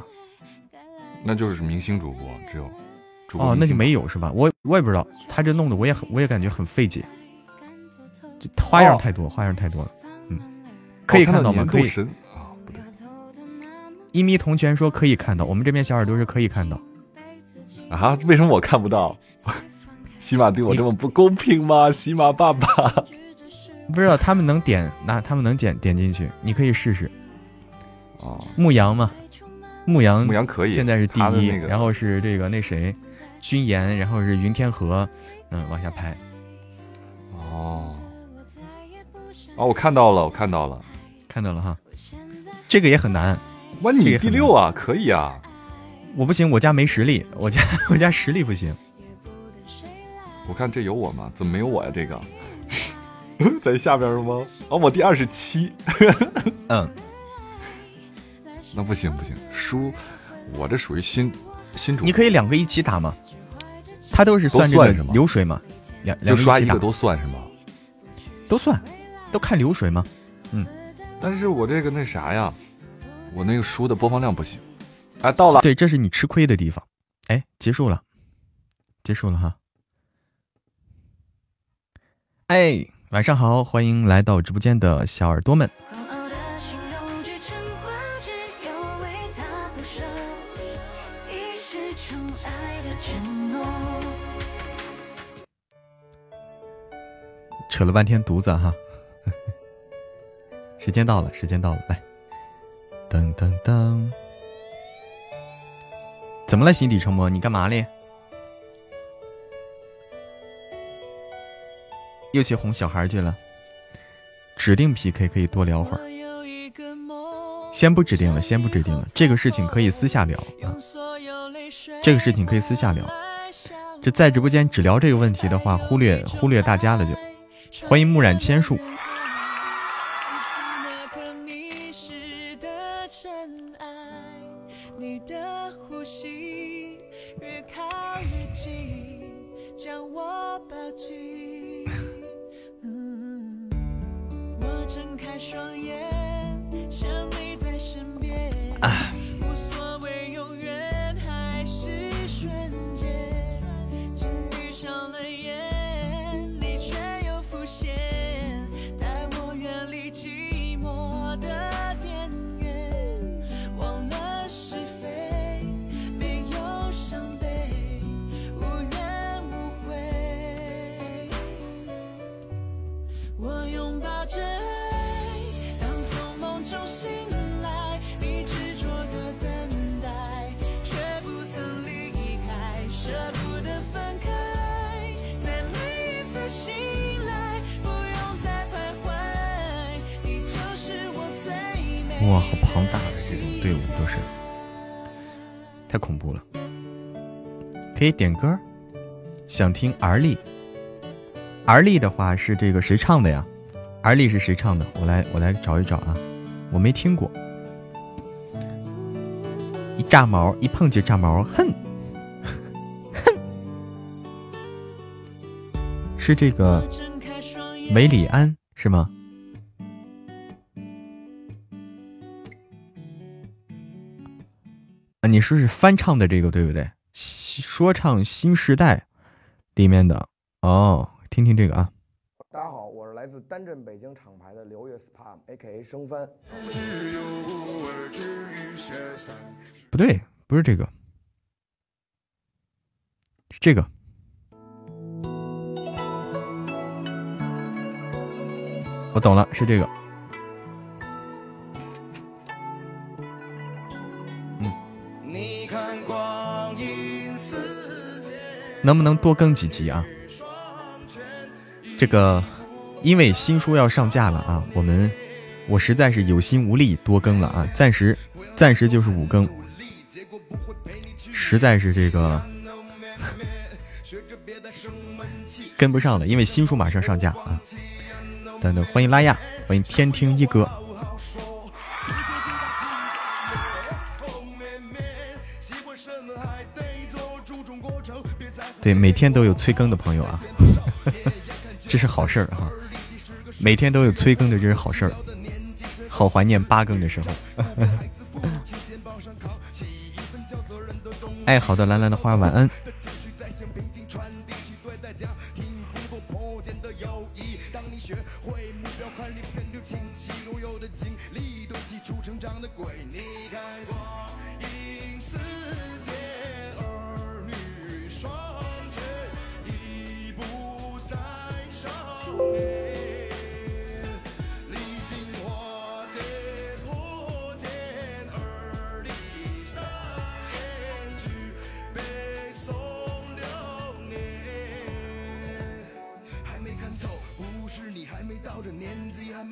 那就是明星主播，只有主播哦，那就没有是吧？我我也不知道，他这弄的我也很，我也感觉很费解，这花样哦太多，花样太多了。嗯，可以哦看看到吗？可以。一咪同学说可以看到，我们这边小耳朵是可以看到。啊？为什么我看不到？喜马对我这么不公平吗？喜马爸爸，不知道他们能点，那他们能点点进去，你可以试试。哦，牧羊嘛，牧羊牧羊可以，现在是第一，那个、然后是这个那谁，君言，然后是云天河，嗯，往下拍。哦，哦，我看到了，我看到了，看到了哈。这个也很难，哇，你第六啊，可以啊。我不行，我家没实力，我家 我家实力不行。我看这有我吗？怎么没有我呀？这个 在下边了吗？哦，我第二十七。嗯，那不行不行，书，我这属于新新主。你可以两个一起打吗？他都是算这个流水吗？两两刷一个都算是吗？都算，都看流水吗？嗯，但是我这个那啥呀，我那个书的播放量不行。哎，到了，对，这是你吃亏的地方。哎，结束了，结束了哈。哎，晚上好，欢迎来到直播间的小耳朵们。扯了半天犊子哈，时间到了，时间到了，来，噔噔噔，怎么了，心底成魔？你干嘛嘞？又去哄小孩去了，指定 PK 可以多聊会儿，先不指定了，先不指定了，这个事情可以私下聊啊，这个事情可以私下聊，这在直播间只聊这个问题的话，忽略忽略大家了就。欢迎木染千树。种队伍都是，太恐怖了。可以点歌，想听儿丽。儿丽的话是这个谁唱的呀？儿丽是谁唱的？我来我来找一找啊，我没听过。一炸毛，一碰就炸毛，哼，哼，是这个梅里安是吗？你说是翻唱的这个对不对？说唱新时代里面的哦，听听这个啊。大家好，我是来自丹镇北京厂牌的刘月 SPAM，A.K.A. 生番。不对，不是这个，是这个。我懂了，是这个。能不能多更几集啊？这个，因为新书要上架了啊，我们我实在是有心无力多更了啊，暂时暂时就是五更，实在是这个 跟不上了，因为新书马上上架啊。等等，欢迎拉亚，欢迎天听一哥。对，每天都有催更的朋友啊，这是好事儿哈。每天都有催更的，这是好事儿。好怀念八更的时候。爱 好的蓝蓝的花，晚安。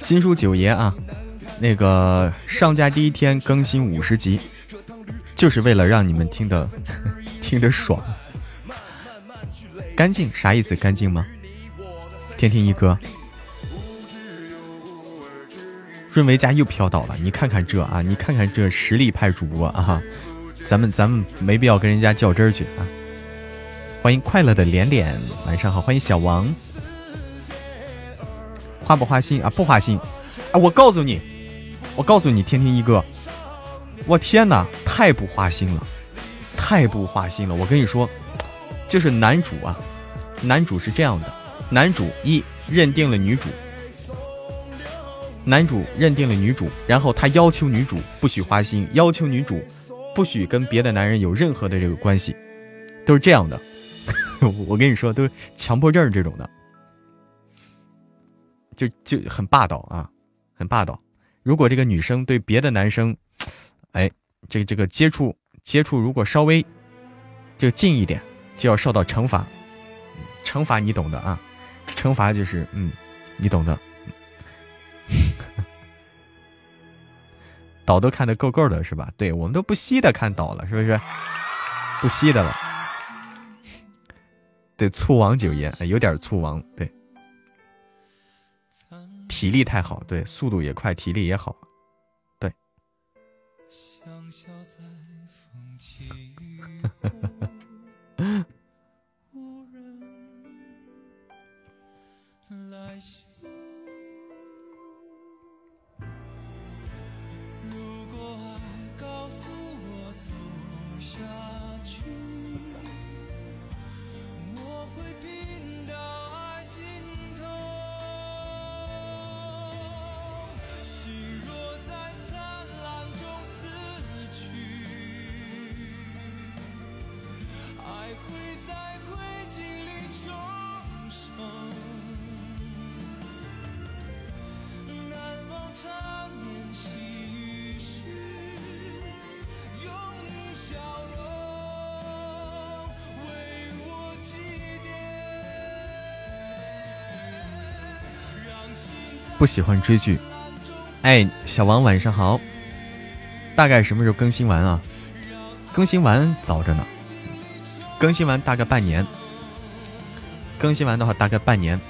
新书九爷啊，那个上架第一天更新五十集，就是为了让你们听得 听得爽。干净啥意思？干净吗？天天一哥，润维家又飘倒了，你看看这啊，你看看这实力派主播啊，咱们咱们没必要跟人家较真去啊。欢迎快乐的脸脸，晚上好，欢迎小王。花不花心啊？不花心。啊！我告诉你，我告诉你，天天一哥，我天哪，太不花心了，太不花心了。我跟你说，就是男主啊，男主是这样的，男主一认定了女主，男主认定了女主，然后他要求女主不许花心，要求女主不许跟别的男人有任何的这个关系，都是这样的。我跟你说，都强迫症这种的，就就很霸道啊，很霸道。如果这个女生对别的男生，哎，这这个接触接触，如果稍微就近一点，就要受到惩罚。惩罚你懂的啊，惩罚就是嗯，你懂的。岛都看的够够的，是吧？对我们都不惜的看岛了，是不是？不惜的了。对，醋王九爷，有点醋王，对，体力太好，对，速度也快，体力也好，对。不喜欢追剧，哎，小王晚上好。大概什么时候更新完啊？更新完早着呢，更新完大概半年。更新完的话大概半年。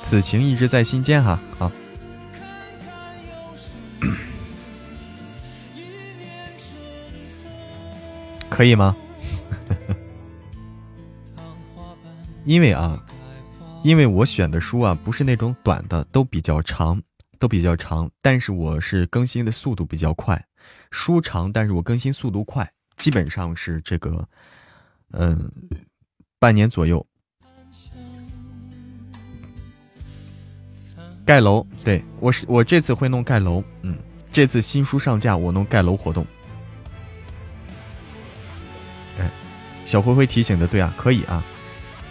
此情一直在心间哈，好，可以吗？因为啊。因为我选的书啊，不是那种短的，都比较长，都比较长。但是我是更新的速度比较快，书长，但是我更新速度快，基本上是这个，嗯，半年左右。盖楼，对我是我这次会弄盖楼，嗯，这次新书上架，我弄盖楼活动。哎，小灰灰提醒的对啊，可以啊。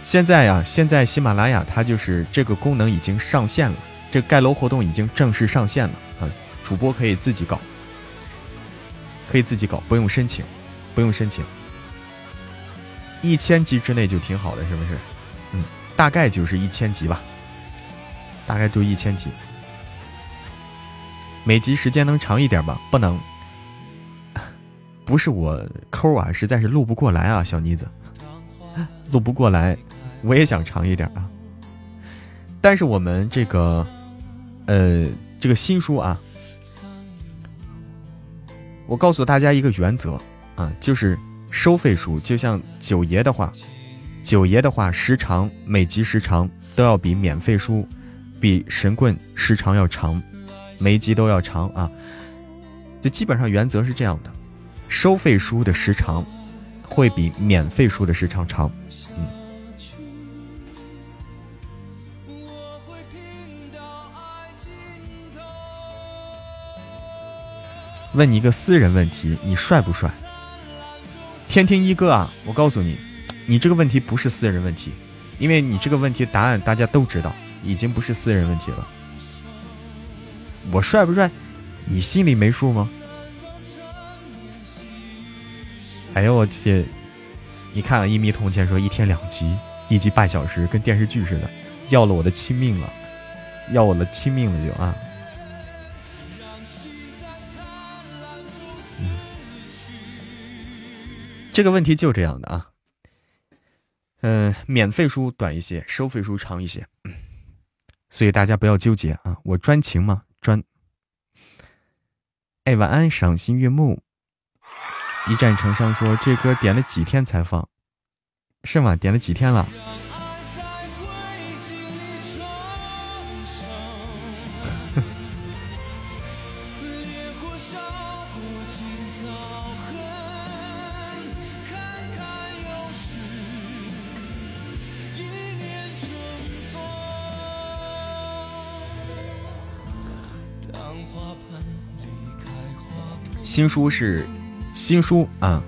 现在呀，现在喜马拉雅它就是这个功能已经上线了，这盖楼活动已经正式上线了啊！主播可以自己搞，可以自己搞，不用申请，不用申请，一千级之内就挺好的，是不是？嗯，大概就是一千级吧，大概就一千级，每集时间能长一点吧？不能，不是我抠啊，实在是录不过来啊，小妮子。录不过来，我也想长一点啊。但是我们这个，呃，这个新书啊，我告诉大家一个原则啊，就是收费书，就像九爷的话，九爷的话时长每集时长都要比免费书，比神棍时长要长，每一集都要长啊。就基本上原则是这样的，收费书的时长会比免费书的时长长。问你一个私人问题，你帅不帅？天听一哥啊，我告诉你，你这个问题不是私人问题，因为你这个问题答案大家都知道，已经不是私人问题了。我帅不帅？你心里没数吗？哎呦我去！你看，一米铜钱说一天两集，一集半小时，跟电视剧似的，要了我的亲命了，要我的亲命了就啊！这个问题就这样的啊。嗯，免费书短一些，收费书长一些，所以大家不要纠结啊！我专情嘛，专。哎，晚安，赏心悦目。一战成伤说：“这歌点了几天才放？是吗？点了几天了？”新书是。新书啊，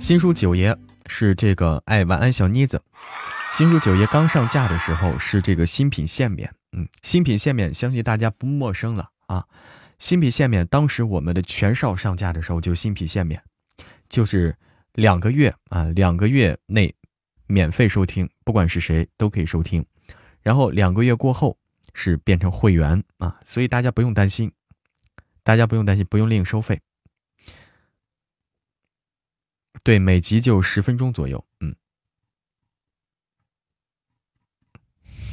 新书九爷是这个哎，晚安小妮子。新书九爷刚上架的时候是这个新品限免，嗯，新品限免相信大家不陌生了啊。新品限免当时我们的全少上架的时候就新品限免，就是两个月啊，两个月内免费收听，不管是谁都可以收听。然后两个月过后是变成会员啊，所以大家不用担心，大家不用担心，不用另收费。对，每集就十分钟左右，嗯。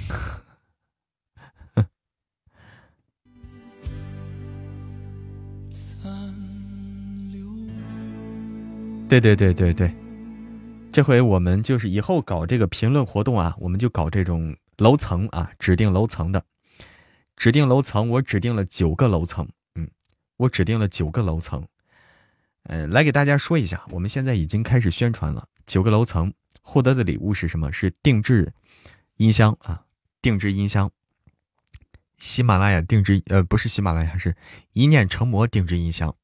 对对对对对，这回我们就是以后搞这个评论活动啊，我们就搞这种楼层啊，指定楼层的，指定楼层，我指定了九个楼层，我指定了九个楼层。呃，来给大家说一下，我们现在已经开始宣传了。九个楼层获得的礼物是什么？是定制音箱啊，定制音箱。喜马拉雅定制，呃，不是喜马拉雅，是一念成魔定制音箱。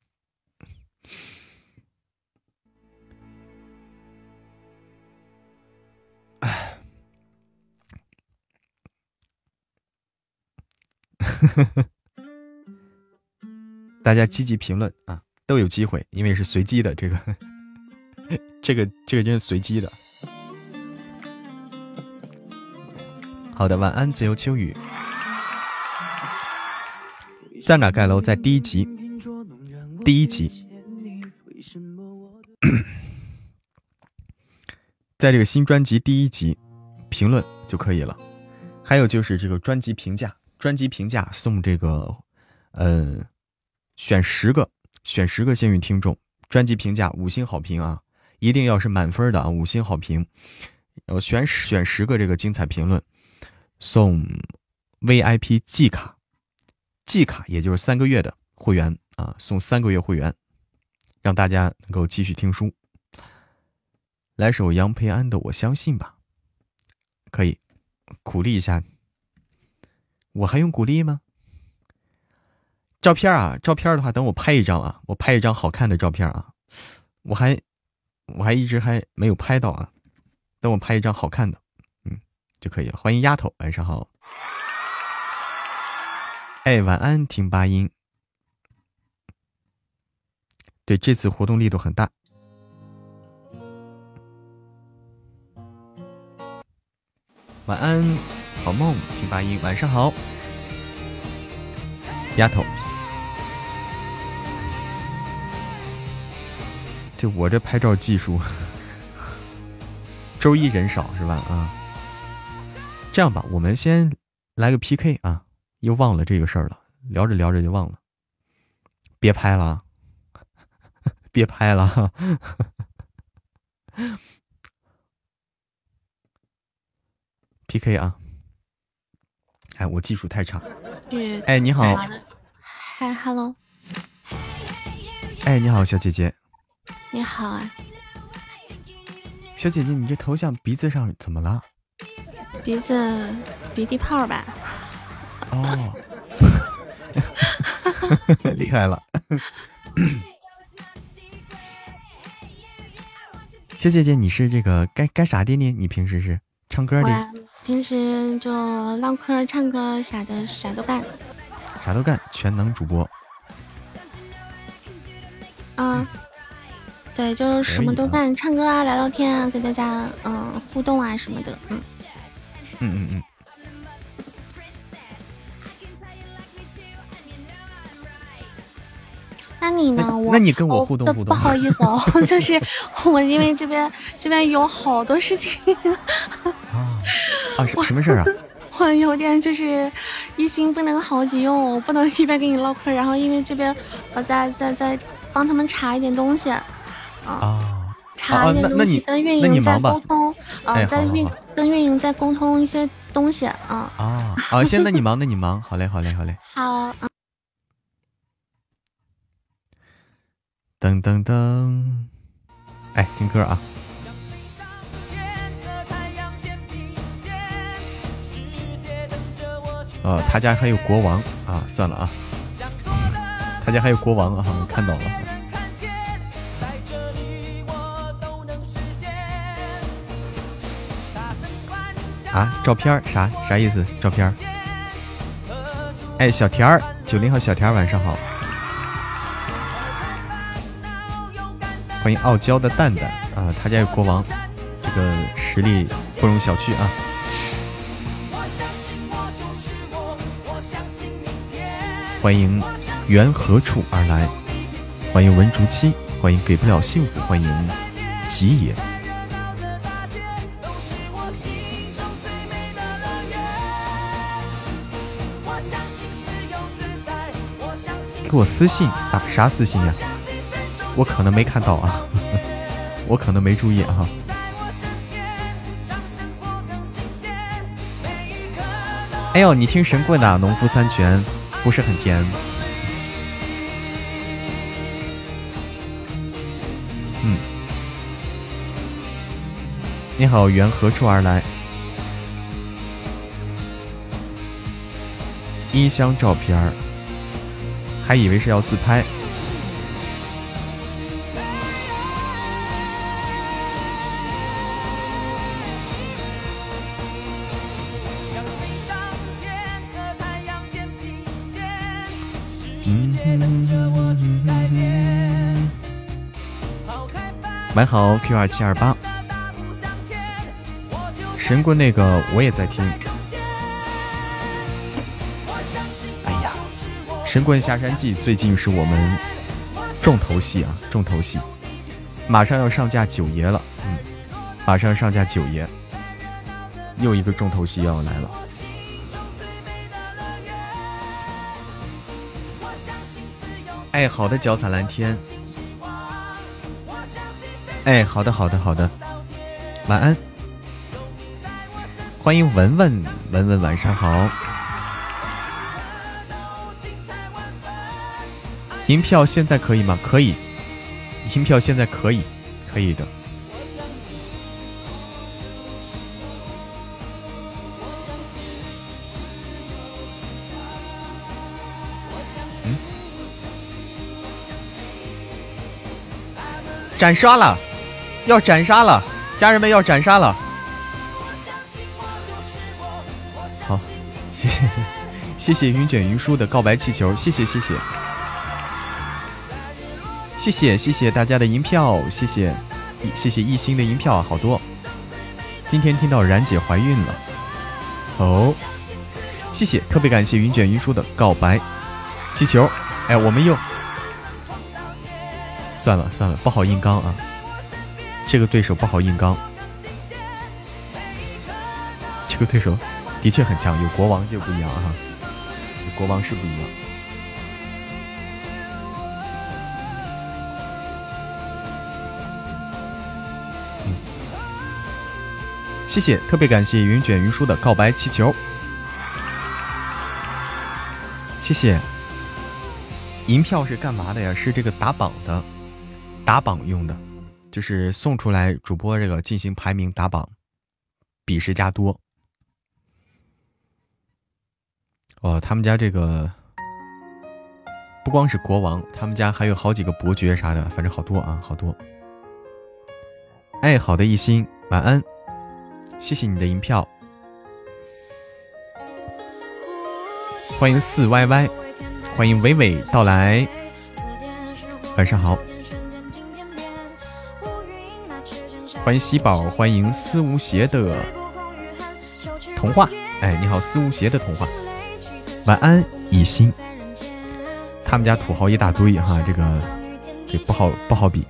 哎，大家积极评论啊！都有机会，因为是随机的。这个，这个，这个真是随机的。好的，晚安，自由秋雨。在哪盖楼？在第一集，第一集，在这个新专辑第一集评论就可以了。还有就是这个专辑评价，专辑评价送这个，嗯，选十个。选十个幸运听众，专辑评价五星好评啊！一定要是满分的啊，五星好评。我选选十个这个精彩评论，送 VIP 季卡，季卡也就是三个月的会员啊，送三个月会员，让大家能够继续听书。来首杨培安的《我相信》吧，可以鼓励一下。我还用鼓励吗？照片啊，照片的话，等我拍一张啊，我拍一张好看的照片啊，我还我还一直还没有拍到啊，等我拍一张好看的，嗯，就可以了。欢迎丫头，晚上好。哎，晚安，听八音。对，这次活动力度很大。晚安，好梦，听八音，晚上好，丫头。就我这拍照技术，周一人少是吧？啊，这样吧，我们先来个 PK 啊！又忘了这个事儿了，聊着聊着就忘了。别拍了，别拍了！PK 啊！哎，我技术太差。哎，你好。嗨，Hello。哎，你好，小姐姐。你好啊，小姐姐，你这头像鼻子上怎么了？鼻子鼻涕泡吧。哦，厉害了。小姐姐，你是这个干干啥的呢？你平时是唱歌的？平时就唠嗑、唱歌啥的，啥都干。啥都干，全能主播。嗯，对，就是什么都干，唱歌啊，聊聊天啊，跟大家嗯互动啊什么的，嗯。嗯嗯嗯。那你呢？我那你跟我互动互动。不好意思哦，就是我因为这边这边有好多事情。啊啊！什 么事啊？我有点就是一心不能好几用，我不能一边跟你唠嗑，然后因为这边我在在在帮他们查一点东西。啊。查一点东西，跟运营在沟通。啊，在运跟运营在沟通一些东西。啊啊啊！现在你忙，那你忙。好嘞，好嘞，好嘞。好。噔噔噔，哎，听歌啊！呃，他家还有国王啊，算了啊，他家还有国王啊，我看到了。啊，照片啥啥意思？照片哎，小田儿，九零后小田，晚上好。欢迎傲娇的蛋蛋啊，他家有国王，这个实力不容小觑啊！欢迎缘何处而来？欢迎文竹七，欢迎给不了幸福，欢迎吉野。给我私信啥啥私信呀？我可能没看到啊，我可能没注意啊。哎呦，你听神棍的《农夫三泉》不是很甜？嗯，你好，缘何处而来？音箱照片儿，还以为是要自拍。买好 Q 二七二八，神棍那个我也在听。神棍下山记最近是我们重头戏啊，重头戏，马上要上架九爷了，嗯，马上要上架九爷，又一个重头戏要来了。哎，好的，脚踩蓝天。哎，好的，好的，好的，晚安，欢迎文文，文文晚上好，银票现在可以吗？可以，银票现在可以，可以的。嗯，斩杀了。要斩杀了，家人们要斩杀了。好，谢谢谢谢云卷云舒的告白气球，谢谢谢谢谢谢谢谢大家的银票，谢谢谢谢一心的银票，好多。今天听到冉姐怀孕了，哦，谢谢，特别感谢云卷云舒的告白气球。哎，我们又算了算了，不好硬刚啊。这个对手不好硬刚，这个对手的确很强，有国王就不一样哈，国王是不一样。谢谢，特别感谢云卷云舒的告白气球，谢谢。银票是干嘛的呀？是这个打榜的，打榜用的。就是送出来主播这个进行排名打榜，比谁家多。哦，他们家这个不光是国王，他们家还有好几个伯爵啥的，反正好多啊，好多。哎，好的，一心，晚安，谢谢你的银票，欢迎四 Y Y，欢迎娓娓道来，晚上好，欢迎喜宝，欢迎思无邪的童话，哎，你好，思无邪的童话，晚安，一心。他们家土豪一大堆哈，这个这不好不好比。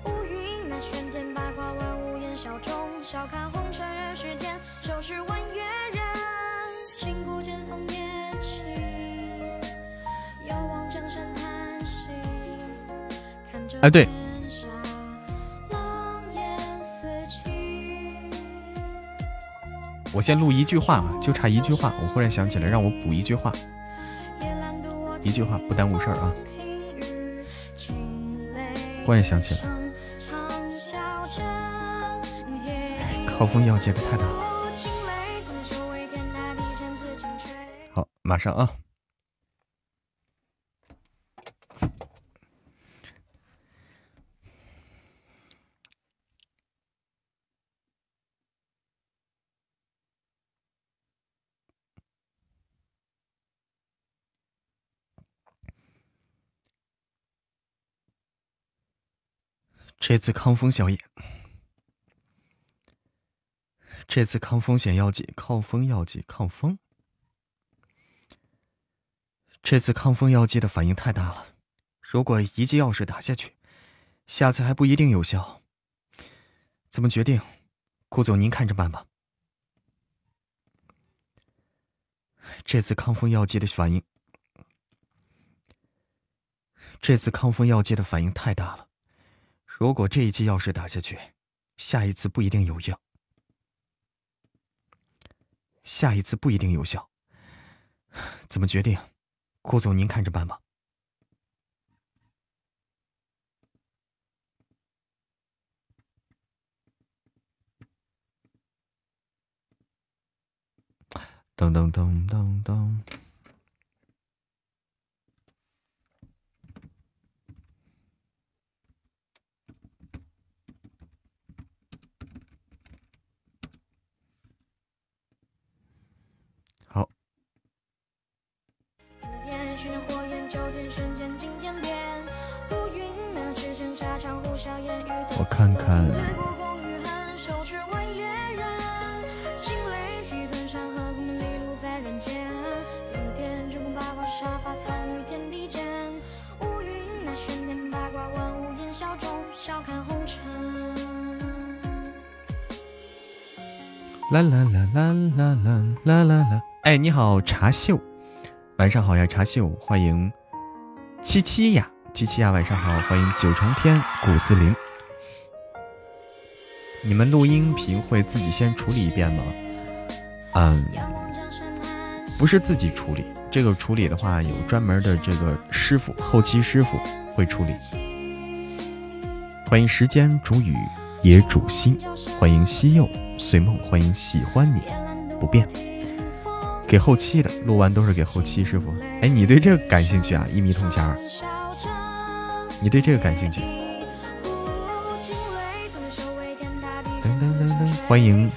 哎，对，我先录一句话啊，就差一句话，我忽然想起来，让我补一句话，一句话不耽误事儿啊。忽然想起来，靠风要接的太大了。好，马上啊！这次抗风小野，这次抗风险药剂，抗风药剂，抗风。这次抗风药剂的反应太大了，如果一剂药水打下去，下次还不一定有效。怎么决定？顾总您看着办吧。这次抗风药剂的反应，这次抗风药剂的反应太大了。如果这一剂药水打下去，下一次不一定有效。下一次不一定有效，怎么决定？顾总您看着办吧。噔噔噔噔噔。看看。啦啦啦啦啦啦啦啦啦！哎，你好，茶秀，晚上好呀，茶秀，欢迎七七呀。七七呀，晚上好！欢迎九重天古思灵。你们录音频会自己先处理一遍吗？嗯，不是自己处理，这个处理的话有专门的这个师傅，后期师傅会处理。欢迎时间煮雨也煮心，欢迎西柚随梦，欢迎喜欢你不变。给后期的录完都是给后期师傅。哎，你对这个感兴趣啊？一米铜钱儿。你对这个感兴趣？欢迎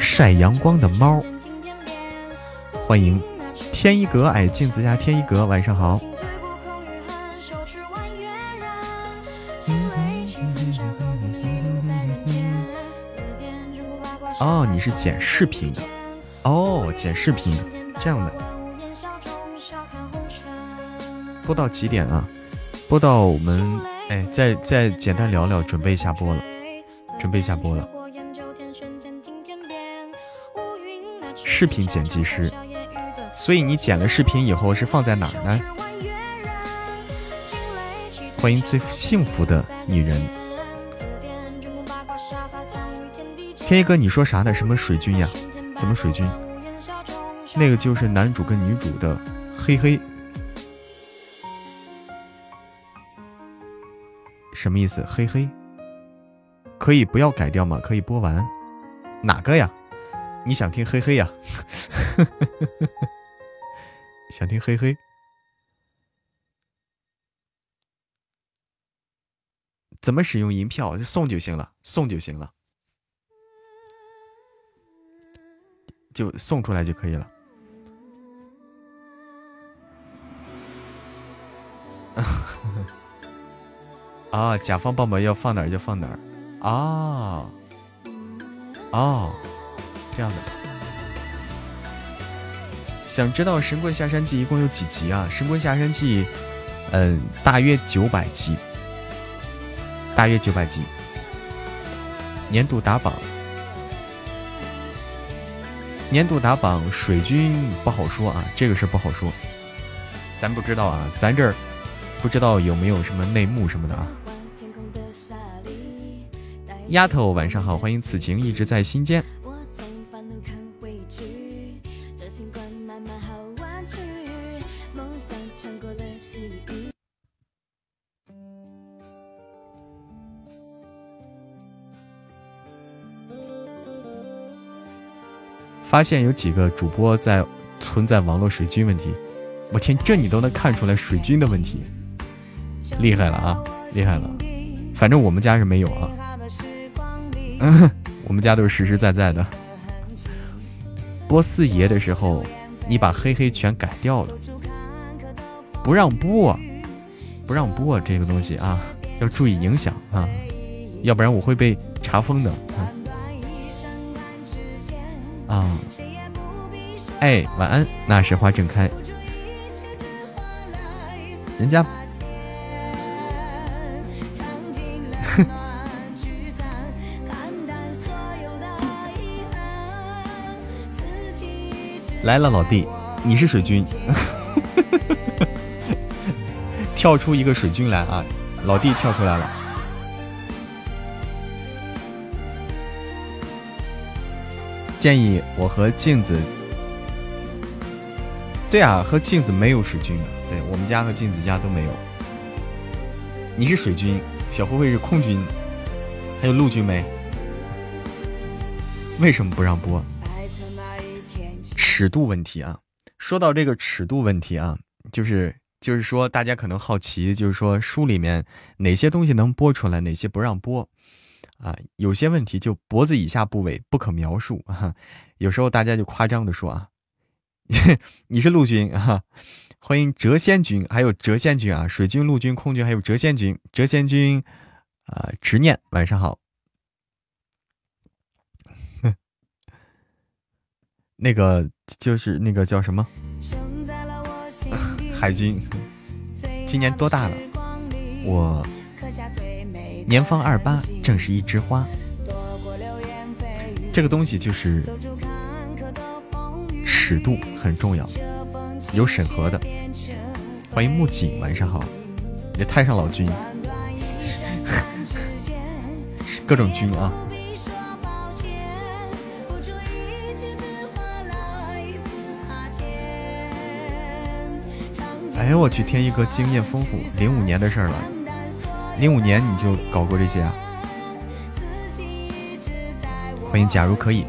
晒阳光的猫，欢迎天一阁，哎，镜子家天一阁，晚上好。哦，你是剪视频的，哦，剪视频的，这样的。播到几点啊？播到我们哎，再再简单聊聊，准备下播了，准备下播了。视频剪辑师，所以你剪了视频以后是放在哪儿呢？欢迎最幸福的女人，天一哥，你说啥呢？什么水军呀？怎么水军？那个就是男主跟女主的，嘿嘿。什么意思？嘿嘿，可以不要改掉吗？可以播完，哪个呀？你想听嘿嘿呀？想听嘿嘿？怎么使用银票？送就行了，送就行了，就送出来就可以了。啊，甲方帮忙要放哪儿就放哪儿。啊，哦，这样的。想知道《神棍下山记》一共有几集啊？《神棍下山记》，嗯，大约九百集。大约九百集，年度打榜，年度打榜，水军不好说啊，这个是不好说，咱不知道啊，咱这儿不知道有没有什么内幕什么的啊。丫头，晚上好，欢迎此情一直在心间。发现有几个主播在存在网络水军问题，我天，这你都能看出来水军的问题，厉害了啊，厉害了！反正我们家是没有啊，嗯，我们家都是实实在在的。播四爷的时候，你把黑黑全改掉了，不让播，不让播这个东西啊，要注意影响啊，要不然我会被查封的。啊哎，晚安。那时花正开，人家，来了，老弟，你是水军，跳出一个水军来啊！老弟跳出来了。建议我和镜子，对啊，和镜子没有水军的，对我们家和镜子家都没有。你是水军，小灰灰是空军，还有陆军没？为什么不让播？尺度问题啊！说到这个尺度问题啊，就是就是说，大家可能好奇，就是说书里面哪些东西能播出来，哪些不让播。啊，有些问题就脖子以下部位不可描述啊。有时候大家就夸张的说啊，你是陆军啊，欢迎谪仙军，还有谪仙军啊，水军、陆军、空军，还有谪仙军，谪仙军啊，执念，晚上好。那个就是那个叫什么 海军，今年多大了？我。年方二八，正是一枝花。这个东西就是尺度很重要，有审核的。欢迎木槿，晚上好。你太上老君，各种君啊。哎呦我去，天一哥经验丰富，零五年的事儿了。零五年你就搞过这些啊？欢迎，假如可以。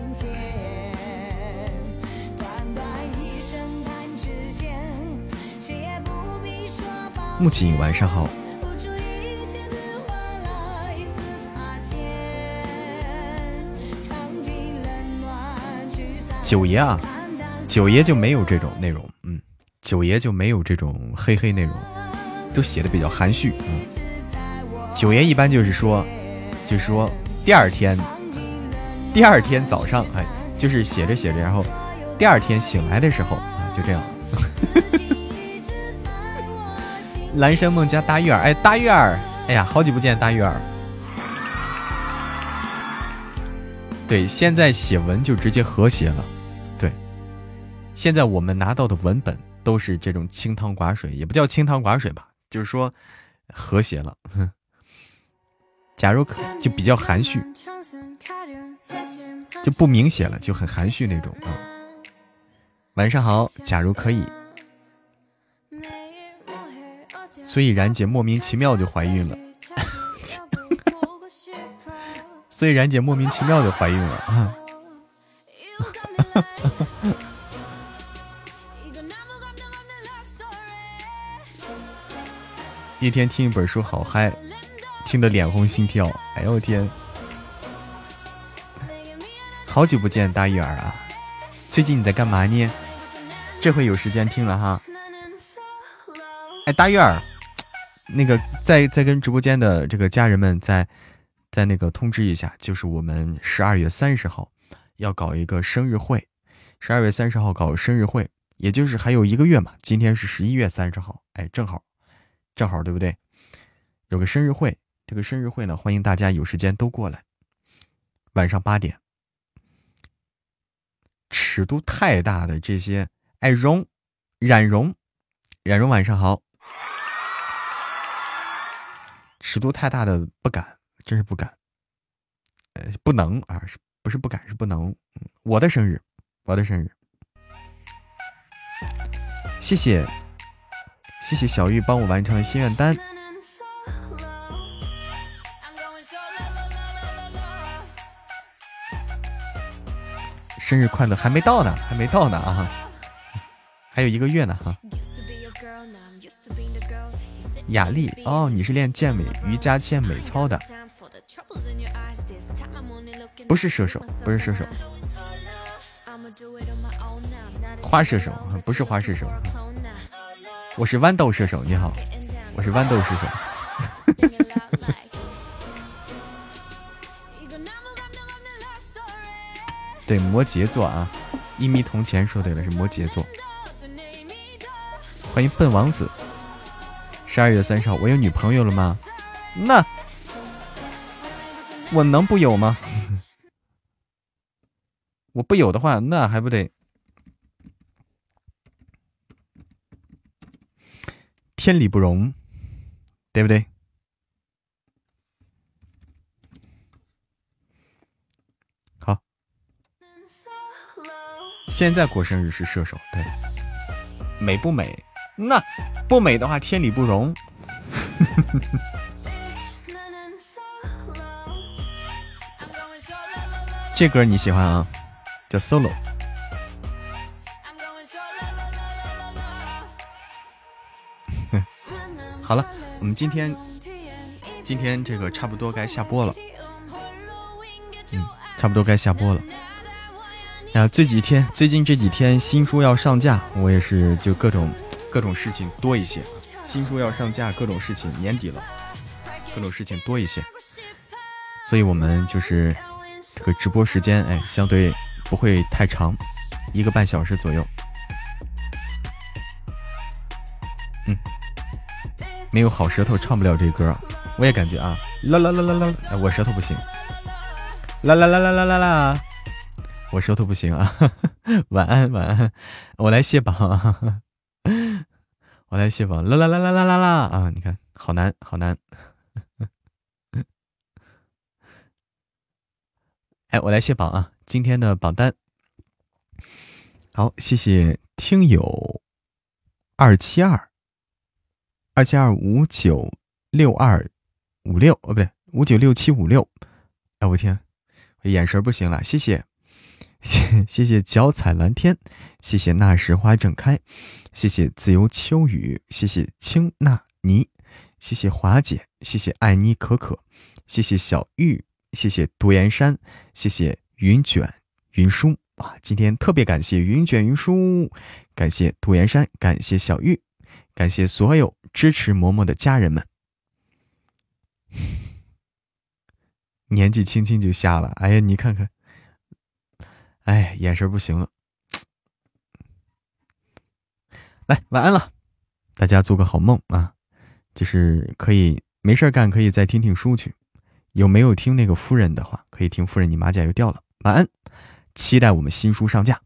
木槿，晚上好。九爷啊，九爷就没有这种内容，嗯，九爷就没有这种黑黑内容，都写的比较含蓄，嗯。九爷一般就是说，就是说第二天，第二天早上，哎，就是写着写着，然后第二天醒来的时候啊，就这样。蓝山梦家大玉儿，哎，大玉儿，哎呀，好久不见，大玉儿。对，现在写文就直接和谐了。对，现在我们拿到的文本都是这种清汤寡水，也不叫清汤寡水吧，就是说和谐了。哼假如可就比较含蓄，就不明显了，就很含蓄那种啊。晚上好，假如可以，所以然姐莫名其妙就怀孕了，所以然姐莫名其妙就怀孕了啊。一天听一本书好嗨。听得脸红心跳。哎呦我天，好久不见大玉儿啊！最近你在干嘛呢？这回有时间听了哈。哎，大玉儿，那个再再跟直播间的这个家人们再再那个通知一下，就是我们十二月三十号要搞一个生日会，十二月三十号搞生日会，也就是还有一个月嘛。今天是十一月三十号，哎，正好，正好对不对？有个生日会，这个生日会呢，欢迎大家有时间都过来。晚上八点，尺度太大的这些，哎，容，冉容，冉容，晚上好。尺度太大的不敢，真是不敢，呃，不能啊，是不是不敢？是不能。我的生日，我的生日，谢谢，谢谢小玉帮我完成心愿单。生日快乐，还没到呢，还没到呢啊，还有一个月呢哈。雅丽哦，你是练健美瑜伽健美操的，不是射手，不是射手，花射手不是花射手，我是豌豆射手。你好，我是豌豆射手。对，摩羯座啊，一米铜钱说对了，是摩羯座。欢迎笨王子。十二月三十号，我有女朋友了吗？那我能不有吗？我不有的话，那还不得天理不容，对不对？好，现在过生日是射手，对，美不美？那不美的话，天理不容。这歌你喜欢啊？叫 solo。好了，我们今天今天这个差不多该下播了。嗯，差不多该下播了。啊，这几天最近这几天新书要上架，我也是就各种。各种事情多一些，新书要上架，各种事情年底了，各种事情多一些，所以我们就是这个直播时间，哎，相对不会太长，一个半小时左右。嗯，没有好舌头唱不了这歌，我也感觉啊，啦啦啦啦啦，哎，我舌头不行，啦啦啦啦啦啦啦，我舌头不行啊，晚安晚安，我来卸榜。啊我来卸榜，啦啦啦啦啦啦啦啊！你看，好难，好难。哎，我来卸榜啊！今天的榜单，好，谢谢听友二七二二七二五九六二五六哦，不对，五九六七五六。哎，我天，我眼神不行了，谢谢。谢谢谢脚踩蓝天，谢谢那时花正开，谢谢自由秋雨，谢谢青纳尼，谢谢华姐，谢谢爱妮可可，谢谢小玉，谢谢独岩山，谢谢云卷云舒啊！今天特别感谢云卷云舒，感谢独岩山，感谢小玉，感谢所有支持嬷嬷的家人们。年纪轻轻就瞎了，哎呀，你看看。哎，眼神不行了，来晚安了，大家做个好梦啊！就是可以没事干，可以再听听书去。有没有听那个夫人的话？可以听夫人，你马甲又掉了。晚安，期待我们新书上架。